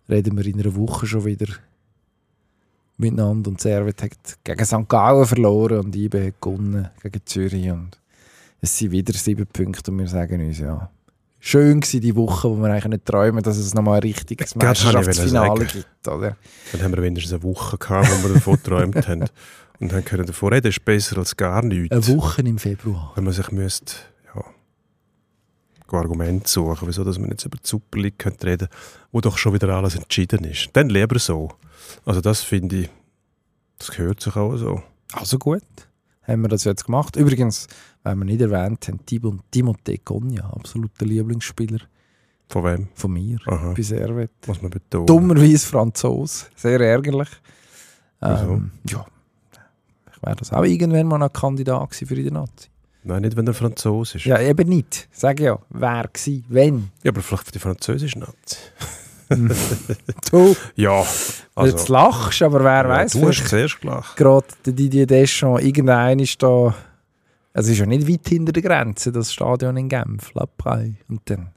reden wir in einer Woche schon wieder miteinander und Servet hat gegen St. Gallen verloren und IB hat gewonnen gegen Zürich und es sind wieder sieben Punkte und wir sagen uns, ja, schön war die Woche, wo wir eigentlich nicht träumen, dass es nochmal ein richtiges Meisterschaftsfinale gibt. Oder? Dann haben wir wenigstens eine Woche gehabt, wo wir davon geträumt haben und dann können davor reden, ist besser als gar nichts. Eine Woche im Februar. Wenn man sich müsste, ja, Argumente suchen, wieso dass man jetzt über die Super League könnte reden wo doch schon wieder alles entschieden ist. Dann lieber so. Also das finde ich, das gehört sich auch so. Also gut, haben wir das jetzt gemacht. Übrigens, wenn wir nicht erwähnt haben, Timothée Cogna, absoluter Lieblingsspieler. Von wem? Von mir, Aha. bei Servet. Muss man betonen. Dummerweise Franzos, sehr ärgerlich. Ähm, ja, ich wäre das auch irgendwann mal ein Kandidat für die Nazi. Nein, nicht, wenn er Franzose ist. Ja, eben nicht. Sag ja, wer gsi, wenn. Ja, aber vielleicht für die französische Nazi. du, Ja, jetzt also... lachst, aber wer ja, weiß. du hast zuerst gelacht. gerade der Didier Deschamps, irgendein ist da, es ist ja nicht weit hinter der Grenze, das Stadion in Genf, La Praille. Und dann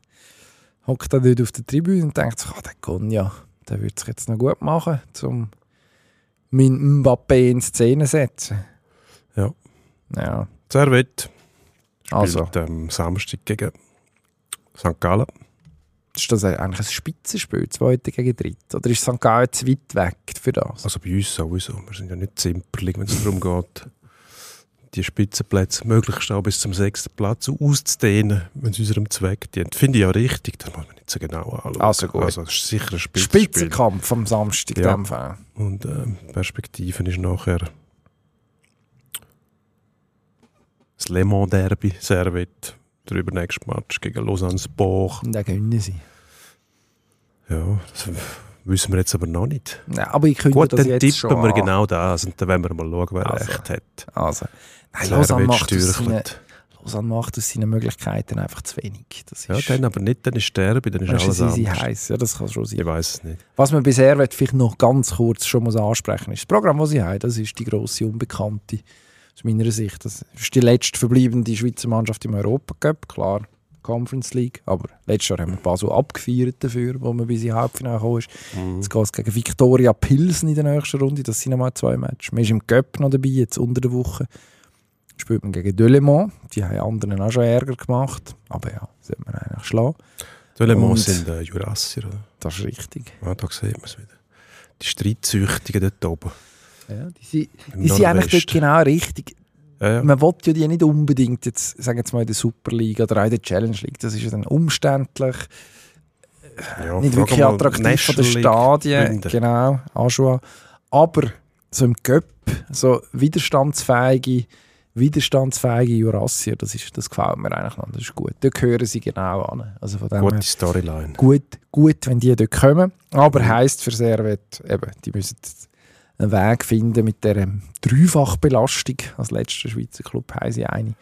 hockt er dort auf der Tribüne und denkt sich, ah, der Gonja, der würde es jetzt noch gut machen, um mein Mbappé in Szene zu setzen. Ja. Ja, Servet also, am Samstag gegen St. Gallen. Ist das eigentlich ein Spitzenspiel, zweite gegen dritte? Oder ist St. Gallen zu weit weg für das? Also bei uns sowieso. Wir sind ja nicht zimperlich, wenn es darum geht, die Spitzenplätze möglichst auch bis zum sechsten Platz auszudehnen, wenn es unserem Zweck dient. Finde ich ja richtig, das muss man nicht so genau anschauen. Also gut. Also es ist sicher ein Spitzenspiel. Spitzenkampf am Samstag in Ja. dem Fall. Und ähm, Perspektiven ist nachher das Le Mans Derby, Servet, der übernächste Match gegen Lausanne Sport. Dann gewinnen sie. Ja, das wissen wir jetzt aber noch nicht. Ja, aber ich könnte Gut, das dann tippen schon wir an. genau das und dann werden wir mal schauen, wer Also. recht hat. Also, nein, Lausanne macht, aus seinen, stürchelt. Lausanne macht aus seinen Möglichkeiten einfach zu wenig. Das Ja, dann aber nicht, dann ist Derby, dann ist das alles ist easy anders. heiß. Ja, das kann schon sein. Ich weiß es nicht. Was man bisher vielleicht noch ganz kurz schon muss ansprechen ist, das Programm, das sie haben, das ist die grosse Unbekannte. Aus meiner Sicht. Das ist die letzte verbleibende Schweizer Mannschaft im Europacup, klar. Conference League, aber letztes Jahr haben wir Basel abgefeiert dafür, wo man bis in Halbfinale gekommen ist. Jetzt geht es gegen Viktoria Pilsen in der nächsten Runde, das sind nochmal zwei Matches. Man ist im Cup noch dabei, jetzt unter der Woche. Spielt man gegen Delemont, die haben anderen auch schon Ärger gemacht, aber ja, sollte man eigentlich schlagen. Delemont sind äh, Jurassier. Oder? Das ist richtig. Ja, da sieht man es wieder. Die Streitsüchtigen dort oben. Ja, die sind, die sind eigentlich dort genau richtig. Ja, ja. Man will ja die nicht unbedingt, jetzt, sagen wir jetzt mal in der Super League oder auch in der Challenge League, das ist ja dann umständlich, Ja, nicht wirklich attraktiv von den Stadien. Gründer. Genau, Aschua. Aber so im Cup, so widerstandsfähige, widerstandsfähige Jurassier, das, ist, das gefällt mir eigentlich noch, das ist gut. Dort gehören sie genau an. Also von dem Gute her, Storyline. gut, gut, wenn die dort kommen. Aber heisst für Servet, eben, die müssen einen Weg finden mit dieser Dreifachbelastung. Als letzter Schweizer Club haben sie eine,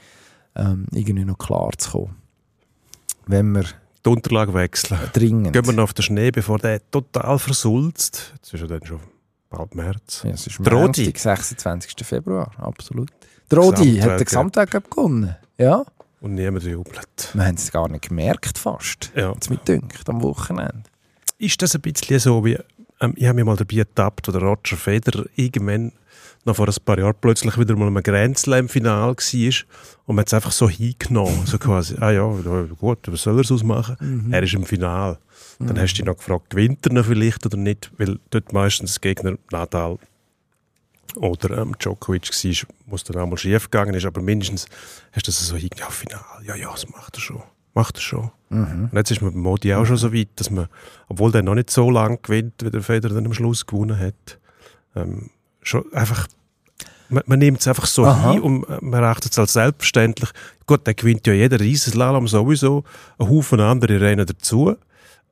ähm, irgendwie noch klar zu kommen. Wenn wir Die Unterlage wechseln. dringend... Gehen wir noch auf den Schnee, bevor der total versulzt. Jetzt ist ja dann schon bald März. Ja, es ist Der Rodi. Montag, 26. Februar, absolut. Der Rodi Gesamtwelt, hat den ja. Gesamtwelt gewonnen. Ja, Und niemand jubelt. wir haben es gar nicht gemerkt fast. Ja. Jetzt mit dünkt am Wochenende. Ist das ein bisschen so wie, ähm, ich habe mich mal dabei ertappt, wo der Roger Federer irgendwann noch vor ein paar Jahren plötzlich wieder mal im Grand Slam Final war und man hat es einfach so hingenommen, so quasi, ah ja, gut, was soll er sonst machen? Er ist im Final. Dann hast du dich noch gefragt, gewinnt er noch vielleicht oder nicht, weil dort meistens Gegner Nadal oder ähm, Djokovic war, wo es dann auch mal schief gegangen ist, aber mindestens hast du das so hingenommen, ja, Final, ja, ja, das macht er schon, macht er schon. Und jetzt ist man beim Modi auch schon so weit, dass man, obwohl der noch nicht so lange gewinnt, wie der Federer dann am Schluss gewonnen hat, ähm, schon einfach, man, man nimmt es einfach so Aha. hin und man rechnet es als selbstverständlich. Gut, der gewinnt ja jeder Riesenslalom sowieso, ein Haufen andere Rennen dazu.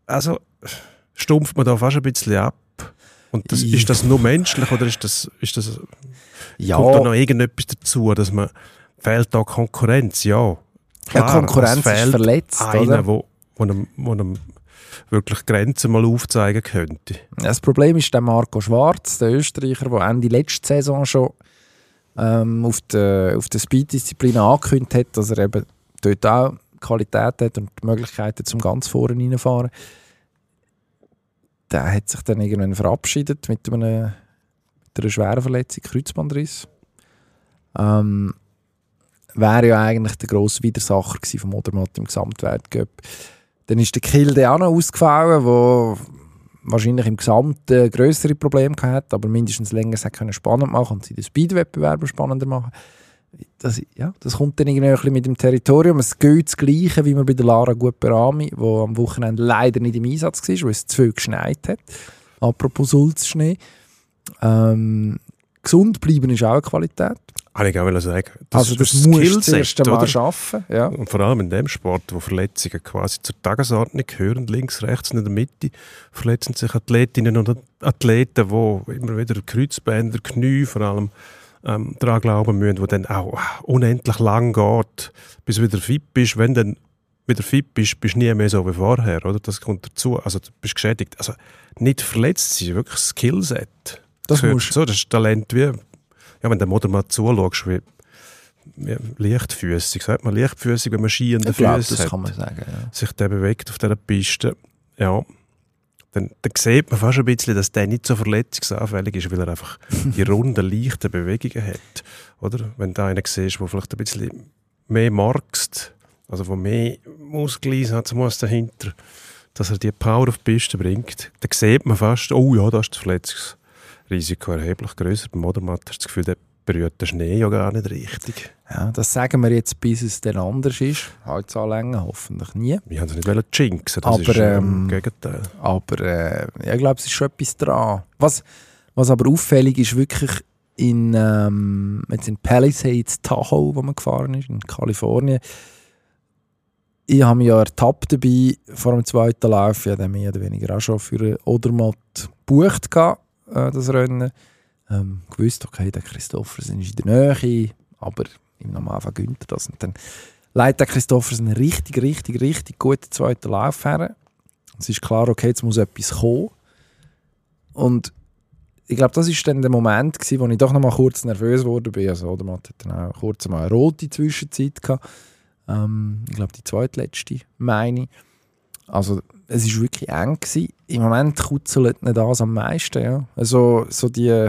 Also stumpft man da fast ein bisschen ab. Und das, ist das nur menschlich oder ist das, ist das Ja, kommt da noch irgendetwas dazu, dass man fehlt da Konkurrenz? Ja, ja Konkurrenz ist verletzt, einer, oder? wo, wo, einem, wo einem wirklich Grenzen mal aufzeigen könnte. Das Problem ist der Marco Schwarz, der Österreicher, der Ende letzte Saison schon ähm, auf der, auf der Speed-Disziplin angekündigt hat, dass er eben dort auch Qualität hat und die Möglichkeiten zum ganz vorne reinfahren. Der hat sich dann irgendwann verabschiedet mit, einem, mit einer schweren Verletzung, Kreuzbandriss. Ähm, wäre ja eigentlich der grosse Widersacher gewesen vom Odermatt im Gesamtweltcup. Dann ist der Kilde auch noch ausgefallen, wo wahrscheinlich im Gesamten größere Probleme gehabt, aber mindestens länger es können spannend machen und sie den Speed-Wettbewerb spannender machen. Das, ja, das kommt dann irgendwie ein bisschen mit dem Territorium. Es gilt das Gleiche, wie man bei der Lara Guperami, wo am Wochenende leider nicht im Einsatz war, weil es zu viel geschneit hat. Apropos Sulzschnee. Ähm, gesund bleiben ist auch eine Qualität. Habe ich auch sagen. Das also das, ist musst du das Skillset, erste Mal oder? schaffen. Ja. Und vor allem in dem Sport, wo Verletzungen quasi zur Tagesordnung gehören, links, rechts und in der Mitte, verletzen sich Athletinnen und Athleten, die immer wieder Kreuzbänder, Knie vor allem ähm, daran glauben müssen, wo dann auch ah, unendlich lang geht, bis du wieder fit bist. Wenn du dann wieder fit bist, bist du nie mehr so wie vorher, oder? Das kommt dazu. Also du bist geschädigt. Also nicht verletzt sein, wirklich Skillset. Das musst- so, das ist Talent wie, ja, wenn du Mutter mal zuschaust, wie, leichtfüßig, sagt man leichtfüßig, wenn man Füßen das hat kann man sagen. Ja. sich der bewegt auf dieser Piste, ja, dann, dann sieht man fast ein bisschen, dass der nicht so verletzungsanfällig ist, weil er einfach die runden, leichten Bewegungen hat. Oder? Wenn du einen siehst, der vielleicht ein bisschen mehr markst, also wo mehr Muskeleinsatz muss dahinter, dass er die Power auf die Piste bringt, dann sieht man fast, oh ja, da ist das Verletzungsrisiko erheblich größer. Beim Modermatt hast du das Gefühl, der berührt den Schnee ja gar nicht richtig. Ja, das sagen wir jetzt, bis es dann anders ist. Heutzutage hoffentlich nie. Wir haben es nicht wollen jinxen, das Aber, ist ähm, ähm, im Gegenteil. Aber äh, ich glaube, es ist schon etwas dran. Was, was aber auffällig ist, wirklich in, ähm, jetzt in Palisades, Tahoe, wo man gefahren ist, in Kalifornien. Ich habe mich ja ertappt dabei, vor dem zweiten Lauf, ja, dann mehr oder weniger auch schon für Odermatt gebucht, gehabt, äh, das Rennen. Ähm, gewusst, okay, der Christoffersen ist in der Nähe, aber im Normalfall gönnt er das. Und dann leitet der Christoffersen einen richtig, richtig, richtig guten zweiten Lauf her. Es ist klar, okay, jetzt muss etwas kommen. Und ich glaube, das war dann der Moment, gewesen, wo ich doch noch mal kurz nervös wurde. Also, oder man hat dann auch kurz mal eine rote Zwischenzeit gehabt. Ähm, ich glaube, die zweitletzte, meine ich. Also, es war wirklich eng. Gewesen. Im Moment kutzelt nicht das am meisten. Ja. Also, so die,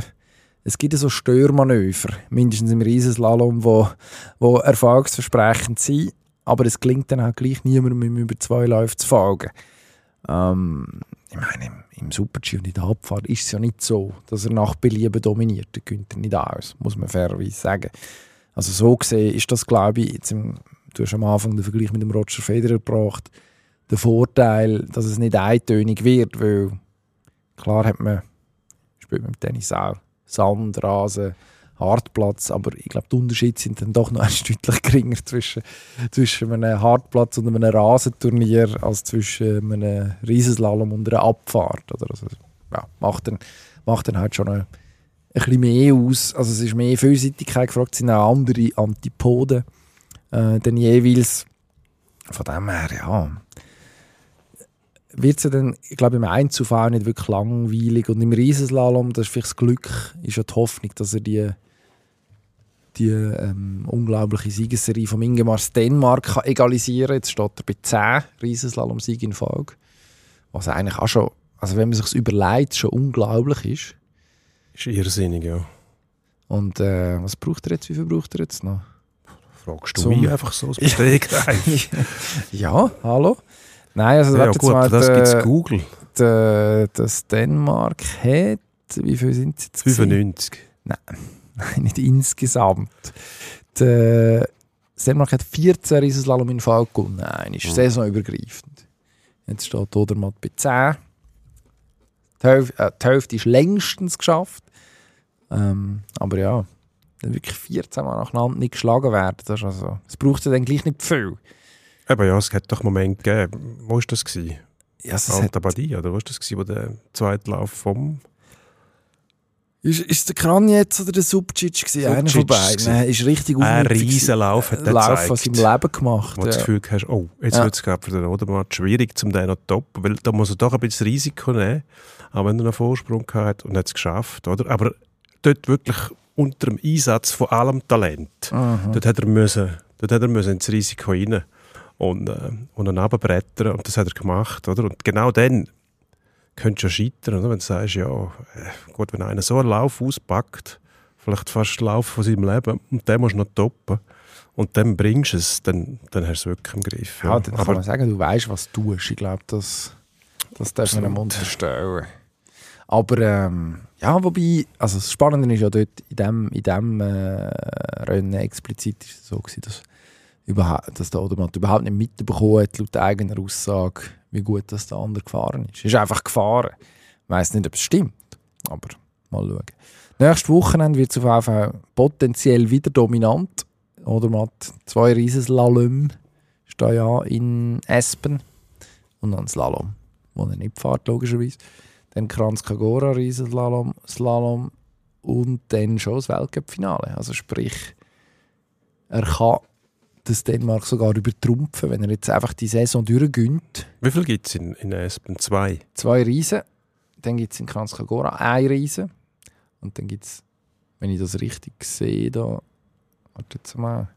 es gibt so Störmanöver, mindestens im Riesenslalom, wo, wo erfolgsversprechend sind. Aber es gelingt dann auch gleich niemandem, über zwei Läufe zu folgen. Ähm, ich meine, im, im Super-G und in der Abfahrt ist es ja nicht so, dass er nach Belieben dominiert. Da gönnt er nicht aus, muss man fairerweise sagen. Also so gesehen ist das, glaube ich, jetzt im, du hast am Anfang den Vergleich mit dem Roger Federer gebracht, der Vorteil, dass es nicht eintönig wird, weil klar hat man, spielt man im Tennis auch Sand, Rasen, Hartplatz, aber ich glaube, die Unterschiede sind dann doch noch ein deutlich geringer zwischen, zwischen einem Hartplatz und einem Rasenturnier als zwischen einem Riesenslalom und einer Abfahrt. Oder? Also, ja, macht, dann, macht dann halt schon ein, ein bisschen mehr aus. Also es ist mehr Vielseitigkeit gefragt, es sind auch andere Antipoden äh, dann jeweils. Von dem her, ja, wird es ja dann, ich glaube, im Einzelfall nicht wirklich langweilig. Und im Riesenslalom, das ist vielleicht das Glück, ist ja die Hoffnung, dass er die, die ähm, unglaubliche Siegesserie von Ingemar Stenmark kann egalisieren kann. Jetzt steht er bei 10 Riesenslalom-Siegen in Folge. Was eigentlich auch schon, also wenn man sich überlegt, schon unglaublich ist. Ist irrsinnig, ja. Und äh, was braucht er jetzt? Wie viel braucht er jetzt noch? Fragst du Zum- mich einfach so dem Stegreif? ja, hallo? Nein, also Ja, gut, mal, das gibt es Google. der, das Dänemark hat, wie viel sind es jetzt? gewesen? 95. Nein, nicht insgesamt. Der das Dänemark hat 14 Riesenslalom in gewonnen. Nein, ist Mhm. saisonübergreifend. Jetzt steht Odermatt bei 10. Die Hälfte, äh, die Hälfte ist längstens geschafft. Ähm, aber ja, dann wirklich 14 Mal nacheinander nicht geschlagen werden. Das, ist also, das braucht ja dann gleich nicht viel. Aber ja, es hat doch Moment gegeben. Wo war das? Gewesen? Ja, es Alta Badia, oder wo war das, gewesen, wo der zweite Lauf vom Ist, ist der Kran jetzt oder der Subcic gewesen? Einer von beiden. Nein, ist richtig Ein Riesenlauf hat er Lauf von seinem Leben gemacht. Wo du ja. das Gefühl hast, oh, jetzt Ja. wird es gerade für den Odermatt schwierig, um den noch toppen, weil da muss er doch ein bisschen Risiko nehmen, auch wenn er einen Vorsprung hat und hat es geschafft, oder? Aber dort wirklich unter dem Einsatz von allem Talent, Mhm. dort hat er müssen, dort hat er müssen ins Risiko rein und, äh, und dann runterbrettern und das hat er gemacht, oder? Und genau dann könntest du scheitern, oder? Wenn du sagst, ja, äh, gut, wenn einer so einen Lauf auspackt, vielleicht fast den Lauf von seinem Leben, und den musst du noch toppen, und dann bringst du es, dann, dann hast du es wirklich im Griff. Ja, Ja. dann kann Aber man sagen, du weißt, was du tust. Ich glaube, das, das darf man Absolut. unterstellen. Aber ähm, ja, wobei, also das Spannende ist ja dort, in dem, in dem äh, Rennen explizit ist es so gewesen, dass, überhaupt, dass der Odermatt überhaupt nicht mitbekommen hat, laut eigener Aussage, wie gut das der andere gefahren ist. Er ist einfach gefahren. Ich weiss nicht, ob es stimmt, aber mal schauen. Nächstes Wochenende wird es auf jeden Fall potenziell wieder dominant. Odermatt, zwei Riesenslalom ist da ja in Espen und dann Slalom, wo er nicht fährt, logischerweise. Dann Kranz Kagora, Riesenslalom, Slalom und dann schon das Weltcup-Finale. Also sprich, er kann das Dänemark sogar übertrumpfen, wenn er jetzt einfach die Saison durchgönnt. wie viel gibt es in, in Espen? Zwei? Zwei Riesen, dann gibt es in Kranz Kagora ein Riesen und dann gibt es, wenn ich das richtig sehe, da, warte jetzt mal,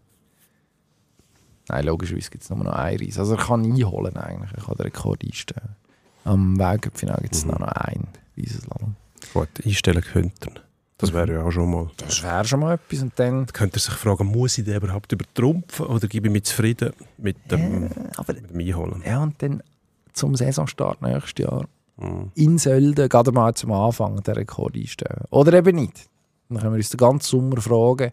Nein, logischerweise gibt es nur noch ein Riesen. Also er kann einholen eigentlich, er kann den Rekord einstellen. Am Weltcup-Finale gibt es Mhm. noch einen Riesenslalom. Gut, einstellen könnten. Das wäre ja auch schon mal. Das wäre schon mal etwas. Und dann, Da könnte er sich fragen, muss ich den überhaupt übertrumpfen oder gebe ich mich zufrieden mit dem, äh, aber, mit dem Einholen? ja, und dann zum Saisonstart nächstes Jahr Mhm. in Sölden gerade mal zum Anfang den Rekord einstellen. Oder eben nicht. Dann können wir uns den ganzen Sommer fragen,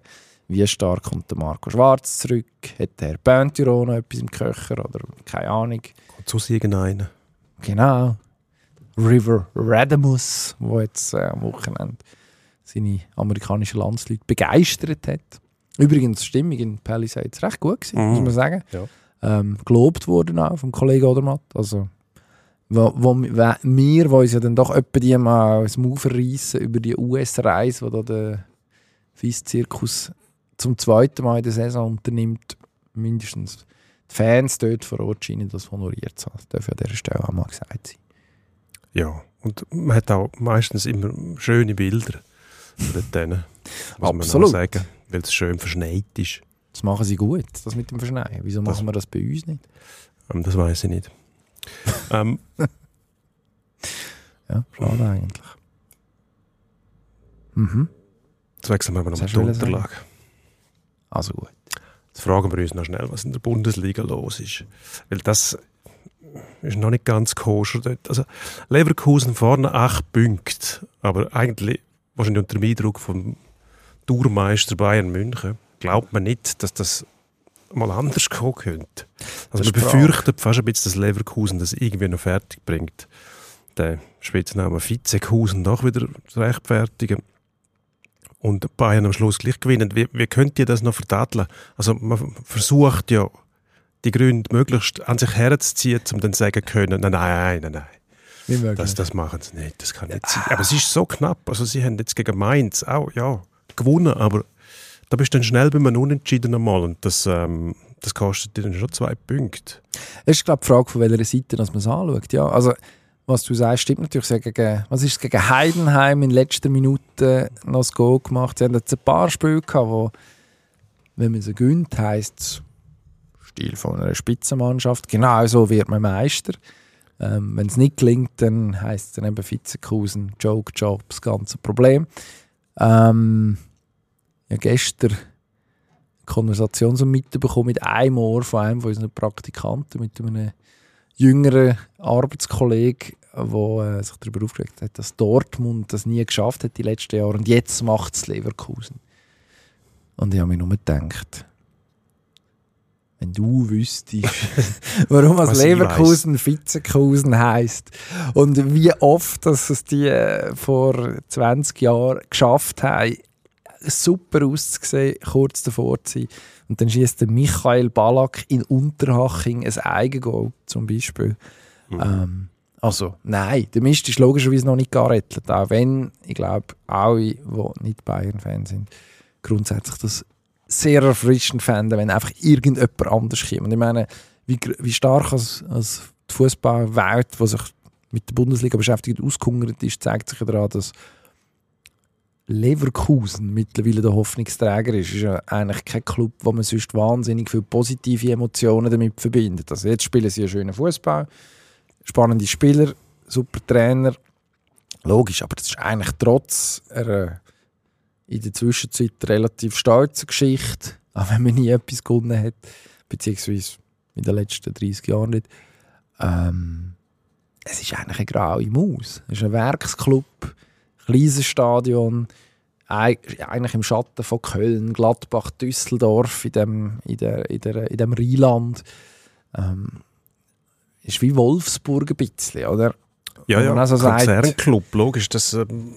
wie stark kommt der Marco Schwarz zurück? Hat der Bentiro noch etwas im Köcher? Oder keine Ahnung. Und so siegen einen. Genau. River Radamus, der jetzt äh, am Wochenende seine amerikanischen Landsleute begeistert hat. Übrigens, die Stimmung in Palisades recht gut gewesen, Mhm. muss man sagen. Ja. Ähm, gelobt worden auch vom Kollegen Odermatt. Also, wo, wo, wir, wir, wo uns ja dann doch etwa die mal das Maul verreissen über die US-Reise, die da der FIS-Zirkus zum zweiten Mal in der Saison unternimmt, mindestens die Fans dort vor Ort scheinen das honoriert zu haben. Das darf ja an dieser Stelle auch mal gesagt sein. Ja, und man hat auch meistens immer schöne Bilder Muss man Absolut. weil es schön verschneit ist. Das machen sie gut, das mit dem Verschneien. Wieso Das- machen wir das bei uns nicht? Ähm, das weiß ich nicht. ähm, Ja, schade eigentlich. Mhm. jetzt wechseln wir mal hast die? Unterlage. Also gut. Jetzt fragen wir uns noch schnell, was in der Bundesliga los ist. Weil das ist noch nicht ganz koscher dort. Also Leverkusen vorne acht Punkte, aber eigentlich wahrscheinlich unter dem Eindruck vom Tourmeister Bayern München glaubt man nicht, dass das mal anders kommen könnte. Also man befürchtet fast ein bisschen, dass Leverkusen das irgendwie noch fertig bringt. Den Spitznamen Vizekusen doch wieder zu rechtfertigen. Und Bayern am Schluss gleich gewinnen. Wie, wie könnt ihr das noch vertadeln? Also man versucht ja, die Gründe möglichst an sich herzuziehen, um dann zu sagen können, nein, nein, nein, nein. Das, das machen sie nicht, das kann nicht sein. Aber es ist so knapp, also sie haben jetzt gegen Mainz auch, ja, gewonnen, aber da bist du dann schnell bei einem Unentschieden einmal und das, ähm, das kostet dir dann schon zwei Punkte. Es ist, glaube ich, die Frage, von welcher Seite dass man es anschaut. Ja, also, was du sagst, stimmt natürlich. Sie Gegen, was ist es, gegen Heidenheim in letzter Minute noch das Goal gemacht. Sie haben jetzt ein paar Spiele gehabt, wo, wenn man sie gönnt, heisst es Stil von einer Spitzenmannschaft. Genau so wird man Meister. Ähm, wenn es nicht gelingt, dann heisst es dann eben Vizekusen, Joke Job, das ganze Problem. Ähm, ja, gestern eine Konversation so mitbekommen mit einem Ohr von einem von unseren Praktikanten, mit einem jüngeren Arbeitskollegen, der äh, sich darüber aufgeregt hat, dass Dortmund das nie geschafft hat die letzten Jahre und jetzt macht es Leverkusen. Und ich habe mir nur gedacht, wenn du wüsstest, warum ich Leverkusen Vizekusen heisst und wie oft dass es die äh, vor 20 Jahren geschafft haben, super auszusehen, kurz davor zu sein. Und dann schießt der Michael Ballack in Unterhaching ein Eigengoal zum Beispiel. Mhm. Ähm, Also, nein, der Mist ist logischerweise noch nicht gerettet. Auch wenn, ich glaube, alle, die nicht Bayern-Fan sind, grundsätzlich das sehr erfrischend fänden, wenn einfach irgendjemand anders kommt. Und ich meine, wie, wie stark als, als die Fußballwelt, die sich mit der Bundesliga beschäftigt, ausgehungert ist, zeigt sich daran, dass Leverkusen mittlerweile der Hoffnungsträger ist. ist ja eigentlich kein Club, wo man sonst wahnsinnig viele positive Emotionen damit verbindet. Also jetzt spielen sie einen schönen Fußball, spannende Spieler, super Trainer. Logisch, aber das ist eigentlich trotz einer in der Zwischenzeit relativ stolzen Geschichte, auch wenn man nie etwas gewonnen hat, beziehungsweise in den letzten 30 Jahren nicht. Ähm, es ist eigentlich eine graue Maus. Es ist ein Werksclub, kleines Stadion, eigentlich im Schatten von Köln, Gladbach, Düsseldorf, in dem, in der, in der, in dem Rheinland. Ähm, ist wie Wolfsburg ein bisschen, oder? Ja, ja, also Konzernclub, logisch, das ähm,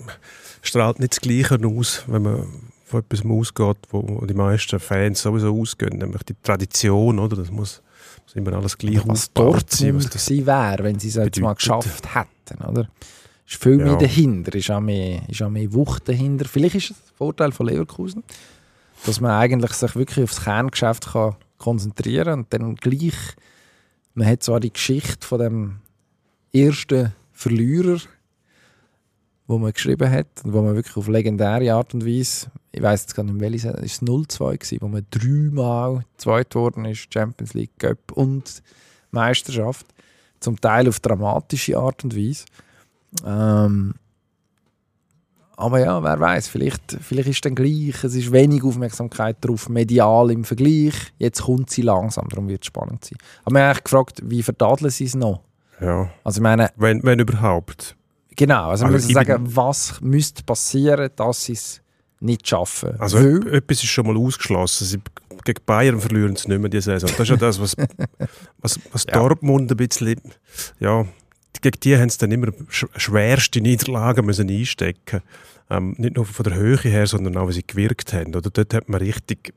strahlt nicht das Gleiche aus, wenn man von etwas ausgeht, wo die meisten Fans sowieso ausgehen, nämlich die Tradition, oder? Das muss, muss immer alles gleich Was dort sein, was sie wäre, wenn sie es jetzt mal geschafft hätten, oder? ist viel ja. mehr dahinter, ist auch mehr, ist auch mehr Wucht dahinter. Vielleicht ist es der Vorteil von Leverkusen, dass man eigentlich sich wirklich aufs Kerngeschäft kann konzentrieren und dann gleich, man hat zwar die Geschichte von dem ersten Verlierer, wo man geschrieben hat und wo man wirklich auf legendäre Art und Weise, ich weiß jetzt gar nicht mehr welche, es war 0-2 gewesen, wo man dreimal zweit worden ist, Champions League, Cup und Meisterschaft, zum Teil auf dramatische Art und Weise. Ähm, aber ja, wer weiß, vielleicht, vielleicht ist dann gleich, es ist wenig Aufmerksamkeit darauf, medial im Vergleich. Jetzt kommt sie langsam, darum wird es spannend sein. Aber wir haben eigentlich gefragt, wie vertadeln sie es noch? Ja. Also ich meine, wenn, wenn überhaupt. Genau, also, also wir müssen sagen, was müsste passieren, dass sie es nicht schaffen. Also Weil, etwas ist schon mal ausgeschlossen. Sie, gegen Bayern verlieren sie nicht mehr diese Saison. Das ist ja das, was, was, was ja. Dortmund ein bisschen, ja, gegen die haben sie dann immer schwerste Niederlagen müssen einstecken ähm, Nicht nur von der Höhe her, sondern auch, wie sie gewirkt haben. Oder dort hat man richtig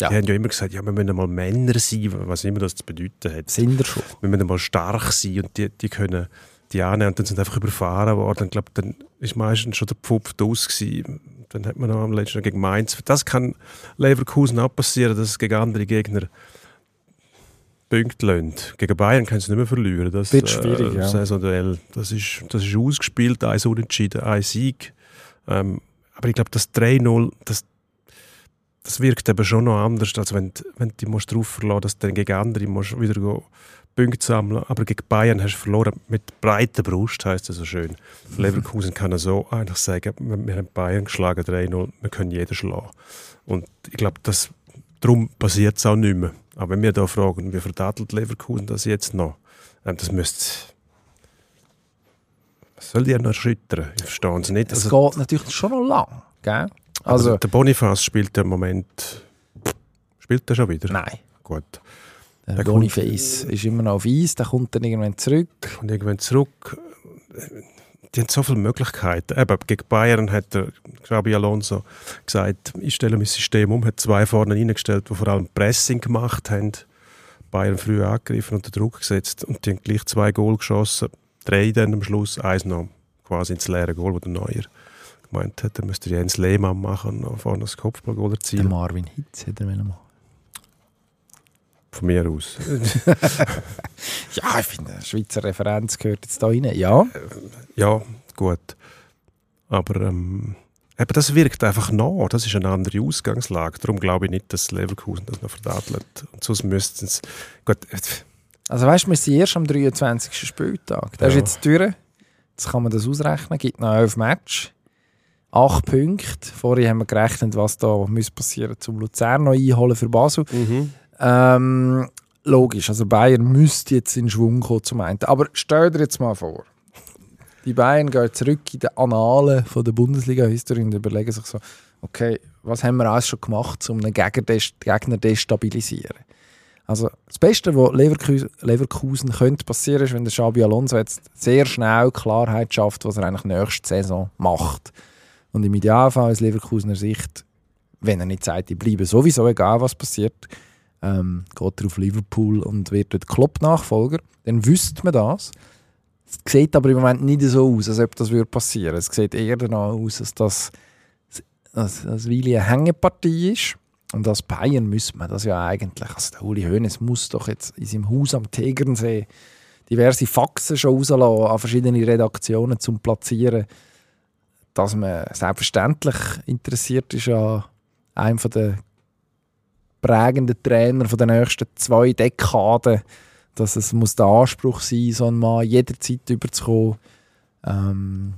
ja. Die haben ja immer gesagt, ja, wir müssen mal Männer sein, was immer das zu bedeuten hat. Sind wir schon. Wir müssen mal stark sein und die, die können die annehmen und dann sind einfach überfahren worden. Ich glaube, dann ist meistens schon der Pfupf aus gewesen. Dann hat man noch am letzten gegen Mainz. Das kann Leverkusen auch passieren, dass es gegen andere Gegner Punkte lassen. Gegen Bayern können sie nicht mehr verlieren. Das wird schwierig, äh, ja. Saisonduell. Das ist, das ist ausgespielt, ein Unentschieden, ein Sieg. Ähm, aber ich glaube, das 3-0, das, das wirkt eben schon noch anders, als wenn, wenn du dich darauf verlassen dass du dann gegen andere musst wieder go Punkte sammeln Aber gegen Bayern hast du verloren mit breiter Brust, heisst das so schön. Leverkusen kann so eigentlich sagen, wir haben Bayern geschlagen, 3-0, wir können jeden schlagen. Und ich glaube, darum passiert es auch nicht mehr. Aber wenn wir da fragen, wie verdatelt Leverkusen das jetzt noch, ähm, das müsste was soll die noch erschüttern? Ich verstehe es nicht. Es also, geht natürlich schon noch lang, gell? Also, also der Boniface spielt im Moment spielt er schon wieder? Nein. Gut. Der, Boniface ist immer noch auf Eis, der kommt dann irgendwann zurück. Kommt irgendwann zurück die haben so viele Möglichkeiten. Eben, gegen Bayern hat der Xabi Alonso gesagt, ich stelle mein System um, hat zwei vorne reingestellt, die vor allem Pressing gemacht haben. Bayern früh angegriffen und den Druck gesetzt und die haben gleich zwei Goal geschossen. Drei dann am Schluss, eins noch quasi ins leere Goal, wo der Neuer gemeint hat, er müsste Jens Lehmann machen und vorne das Kopfballgoal erzielen. Der Marvin Hitz hätte er machen von mir aus. ja, ich finde, Schweizer Referenz gehört jetzt da rein. Ja. Ja, gut. Aber ähm, eben das wirkt einfach nach. Das ist eine andere Ausgangslage. Darum glaube ich nicht, dass Leverkusen das noch verdadelt. Und sonst müssten es. Gut. Also weißt du, wir sind erst am 23. Spieltag. Das ja. ist jetzt durch. Jetzt kann man das ausrechnen. Es gibt noch elf Matches. Acht Punkte. Vorher haben wir gerechnet, was da passieren muss, um Luzern noch einholen für Basel. Mhm. Ähm, logisch, also Bayern müsste jetzt in Schwung kommen zum einen. Aber stell dir jetzt mal vor, die Bayern gehen zurück in die Annalen von der Bundesliga-Historie und überlegen sich so, okay, was haben wir alles schon gemacht, um einen Gegner, destabilisieren? Also das Beste, was Leverkusen, Leverkusen könnte passieren, ist, wenn der Xabi Alonso jetzt sehr schnell Klarheit schafft, was er eigentlich nächste Saison macht. Und im Idealfall aus Leverkusener Sicht, wenn er nicht sagt, ich sowieso, egal was passiert, ähm, geht er auf Liverpool und wird dort Klopp-Nachfolger, dann wüsste man das. Es sieht aber im Moment nicht so aus, als ob das würde passieren Es sieht eher danach aus, als das dass das Willi eine Hängepartie ist. Und als Bayern müsste man das ja eigentlich, also der Uli Hoeneß muss doch jetzt in seinem Haus am Tegernsee diverse Faxen schon rauslassen an verschiedene Redaktionen zum Platzieren, dass man selbstverständlich interessiert ist an einem der prägenden Trainer von den nächsten zwei Dekaden, dass es muss der Anspruch sein, so einen Mann jederzeit überzukommen. Ähm,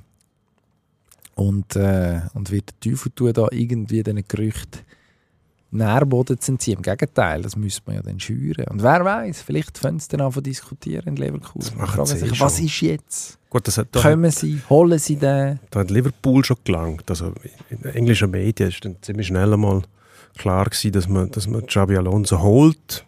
und, äh, und wird der Teufel tun, da irgendwie diesen Gerüchten Nährboden zu entziehen. Im Gegenteil, das müsste man ja dann schüren. Und wer weiß, vielleicht können sie dann an diskutieren in Leverkusen. Das fragen sich, was ist jetzt? Gut, das hat, Kommen sie, holen sie den? Da hat Liverpool schon gelangt. Also in englischen Medien ist dann ziemlich schnell einmal klar gewesen, dass man, dass man Xabi Alonso holt.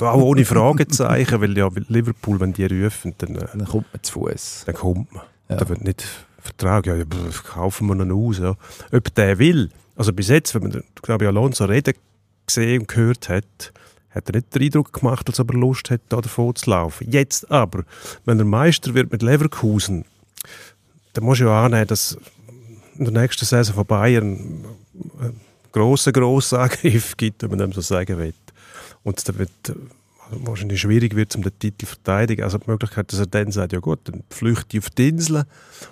Auch ohne Fragezeichen, weil ja Liverpool, wenn die rufen, dann, äh, dann kommt man zu Fuß. Dann kommt man. Ja. Da wird nicht Vertrag, ja, kaufen wir noch aus. Ja. Ob der will, also bis jetzt, wenn man Xabi Alonso reden gesehen und gehört hat, hat er nicht den Eindruck gemacht, als ob er Lust hat, da davon zu laufen. Jetzt aber, wenn er Meister wird mit Leverkusen, dann muss du ja annehmen, dass in der nächsten Saison von Bayern einen grossen, grossen Angriff gibt, wenn man dem so sagen will. Und dann wird wahrscheinlich schwierig wird, um den Titel zu verteidigen. Also die Möglichkeit, dass er dann sagt, ja gut, dann flüchte ich auf die Insel,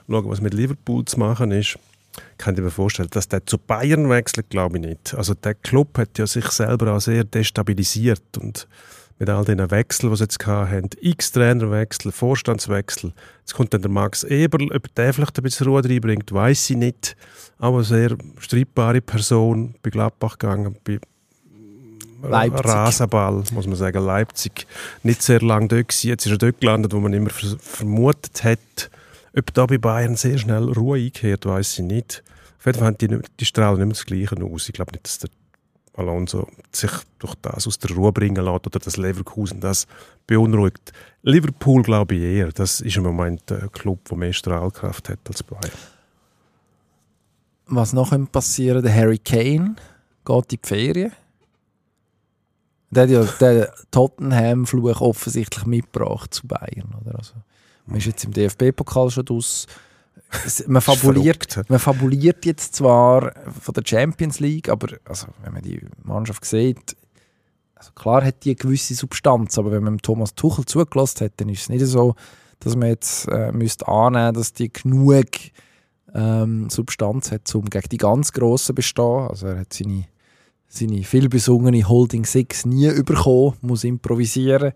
schaue, was mit Liverpool zu machen ist. Kann ich mir vorstellen, dass der zu Bayern wechselt, glaube ich nicht. Also der Club hat ja sich selber auch sehr destabilisiert und mit all den Wechseln, die sie jetzt hatten, x Trainerwechsel, Vorstandswechsel. Jetzt kommt dann der Max Eberl, ob der vielleicht ein bisschen Ruhe reinbringt, weiß ich nicht. Aber eine sehr streitbare Person bei Gladbach gegangen, bei Leipzig. Rasenball, muss man sagen. Leipzig nicht sehr lange dort gewesen. Jetzt ist er dort gelandet, wo man immer vermutet hat. Ob da bei Bayern sehr schnell Ruhe eingekehrt, weiß ich nicht. Auf jeden Fall haben die, die strahlen nicht mehr das Gleiche aus. Ich glaube nicht, dass der Alonso sich durch das aus der Ruhe bringen lässt oder das Leverkusen das beunruhigt. Liverpool glaube ich eher. Das ist im Moment ein Club, der mehr Strahlkraft hat als Bayern. Was noch passieren Der Harry Kane geht in die Ferien. Der hat ja den Tottenham-Fluch offensichtlich mitgebracht zu Bayern. Oder? Also, man ist jetzt im DFB-Pokal schon Man fabuliert, man fabuliert jetzt zwar von der Champions League, aber also, wenn man die Mannschaft sieht, also klar hat die eine gewisse Substanz, aber wenn man Thomas Tuchel zugelassen hat, dann ist es nicht so, dass man jetzt äh, müsste annehmen dass die genug ähm, Substanz hat, um gegen die ganz Grossen bestehen. Also er hat seine seine vielbesungene Holding Six nie bekommen, muss improvisieren.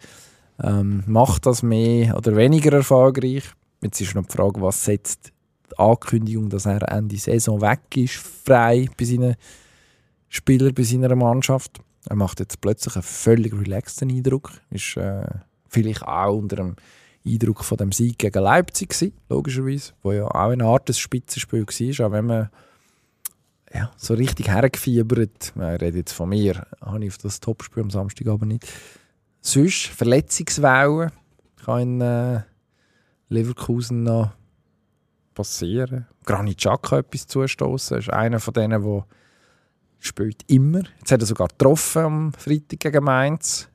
Ähm, macht das mehr oder weniger erfolgreich? Jetzt ist noch die Frage, was setzt die Ankündigung, dass er Ende Saison weg ist, frei bei seinen Spielern, bei seiner Mannschaft. Er macht jetzt plötzlich einen völlig relaxten Eindruck. Ist äh, vielleicht auch unter dem Eindruck von dem Sieg gegen Leipzig gewesen, logischerweise, wo ja auch eine Art des Spitzenspiel war, auch wenn man ja, so richtig hergefiebert. Ich rede jetzt von mir, habe ich auf das Topspiel am Samstag aber nicht. Sonst, Verletzungswellen kann in äh, Leverkusen noch passieren. Granit Xhaka etwas zustoßen. ist einer von denen, der spielt immer. Jetzt hat er sogar getroffen am Freitag gegen Mainz.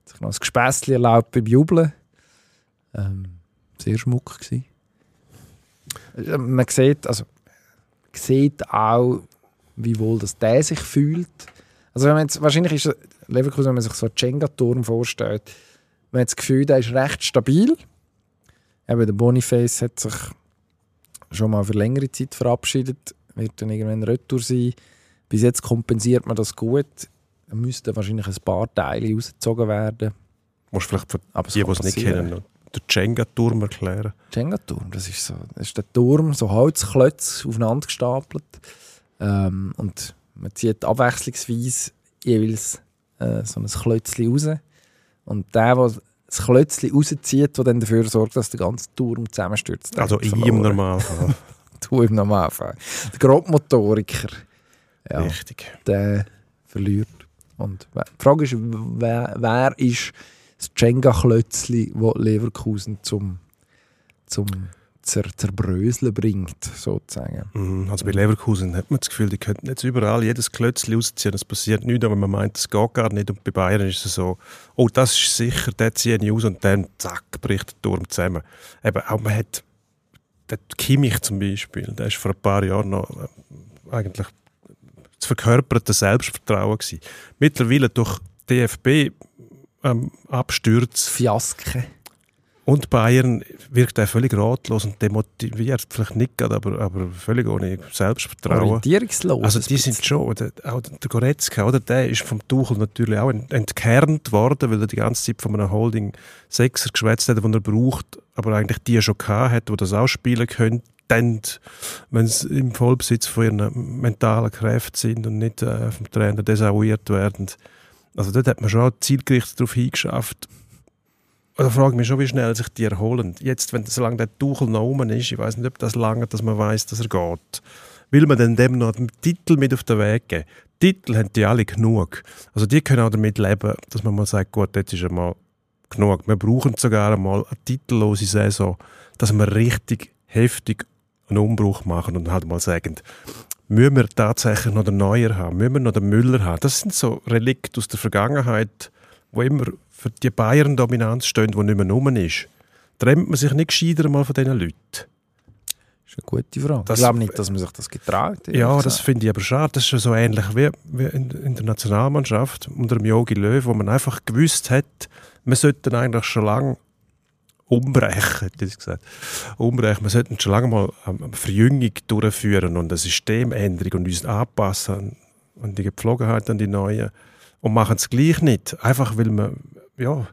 Hat sich noch ein Gespässchen erlaubt beim Jubeln. Ähm, sehr schmuck gewesen. Äh, man sieht, also, sieht auch, wie wohl das der sich fühlt. Also wenn man jetzt, wahrscheinlich ist Leverkusen, wenn man sich so einen Jenga-Turm vorstellt, man hat das Gefühl, der ist recht stabil. Eben der Boniface hat sich schon mal für längere Zeit verabschiedet, wird dann irgendwann Retour sein. Bis jetzt kompensiert man das gut. Da müssten wahrscheinlich ein paar Teile rausgezogen werden. Musst vielleicht für Aber die, die es nicht kennen, den Jenga-Turm erklären? Jenga-Turm, das ist so, das ist der Turm, so Holzklötze aufeinander gestapelt. Ähm, und man zieht abwechslungsweise jeweils äh, so ein Klötzchen raus. Und der, der das Klötzchen rauszieht, der dann dafür sorgt, dass der ganze Turm zusammenstürzt. Also im Normalfall. du im Normalfall. Der Grobmotoriker. Ja, Richtig. Der verliert. Und die Frage ist, wer, wer ist das Jenga-Klötzchen, das Leverkusen zum, zum zer, zerbröseln bringt, sozusagen. Mhm, also bei Leverkusen hat man das Gefühl, die könnten jetzt überall jedes Klötzchen ausziehen, es passiert nichts, aber man meint, es geht gar nicht. Und bei Bayern ist es so, oh, das ist sicher, der zieht nicht aus und dann, zack, bricht der Turm zusammen. Eben, auch man hat, der Kimmich zum Beispiel, der ist vor ein paar Jahren noch äh, eigentlich das verkörperte Selbstvertrauen gewesen. Mittlerweile durch DFB ähm, Abstürze. Fiaske. Und Bayern wirkt auch völlig ratlos und demotiviert, vielleicht nicht gerade, aber, aber völlig ohne Selbstvertrauen. Orientierungslos. Also die sind schon, oder, auch der Goretzka, oder, der ist vom Tuchel natürlich auch entkernt worden, weil er die ganze Zeit von einem Holding Sechser geschwätzt hat, den er braucht, aber eigentlich die schon gehabt hat, die das auch spielen können, wenn sie im Vollbesitz von ihren mentalen Kräften sind und nicht äh, vom Trainer desavouiert werden. Also dort hat man schon zielgerichtet darauf hingeschafft. Da frage ich mich schon, wie schnell sich die erholen. Jetzt, wenn solange der Tuchel noch oben ist, ich weiß nicht, ob das lange, dass man weiß, dass er geht. Will man denn dem noch einen Titel mit auf den Weg geben? Titel haben die alle genug. Also die können auch damit leben, dass man mal sagt, gut, jetzt ist einmal genug. Wir brauchen sogar einmal eine titellose Saison, dass wir richtig heftig einen Umbruch machen und halt mal sagen, müssen wir tatsächlich noch den Neuer haben, müssen wir noch den Müller haben. Das sind so Relikte aus der Vergangenheit, wo immer für die Bayern-Dominanz stehen, die nicht mehr rum ist. Trennt man sich nicht gescheiter mal von diesen Leuten? Das ist eine gute Frage. Das, ich glaube nicht, dass man sich das getraut hat. Ja, das finde ich aber schade. Das ist so ähnlich wie, wie in, in, der Nationalmannschaft unter dem Yogi Löw, wo man einfach gewusst hat, wir sollten eigentlich schon lange umbrechen, hätte ich gesagt. Umbrechen. Wir sollten schon lange mal eine Verjüngung durchführen und eine Systemänderung und uns anpassen an die Gepflogenheit, an die neuen. Und machen es gleich nicht. Einfach weil man, ja,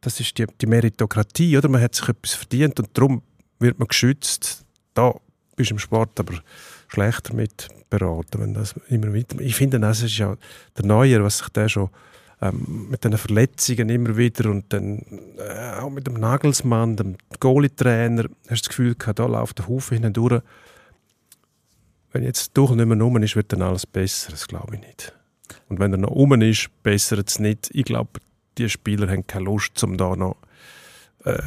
das ist die, die Meritokratie, oder? Man hat sich etwas verdient und darum wird man geschützt. Da bist du im Sport aber schlechter mit beraten, wenn das immer weiter. Ich finde, das ist ja der Neuer, was sich der schon ähm, mit den Verletzungen immer wieder und dann äh, auch mit dem Nagelsmann, dem Goalie-Trainer, hast du das Gefühl gehabt, da läuft der Haufen hindurch. Wenn jetzt durch nicht mehr rum ist, wird dann alles besser. Das glaube ich nicht. Und wenn er noch um ist, bessert es nicht. Ich glaube, die Spieler haben keine Lust, um da noch äh,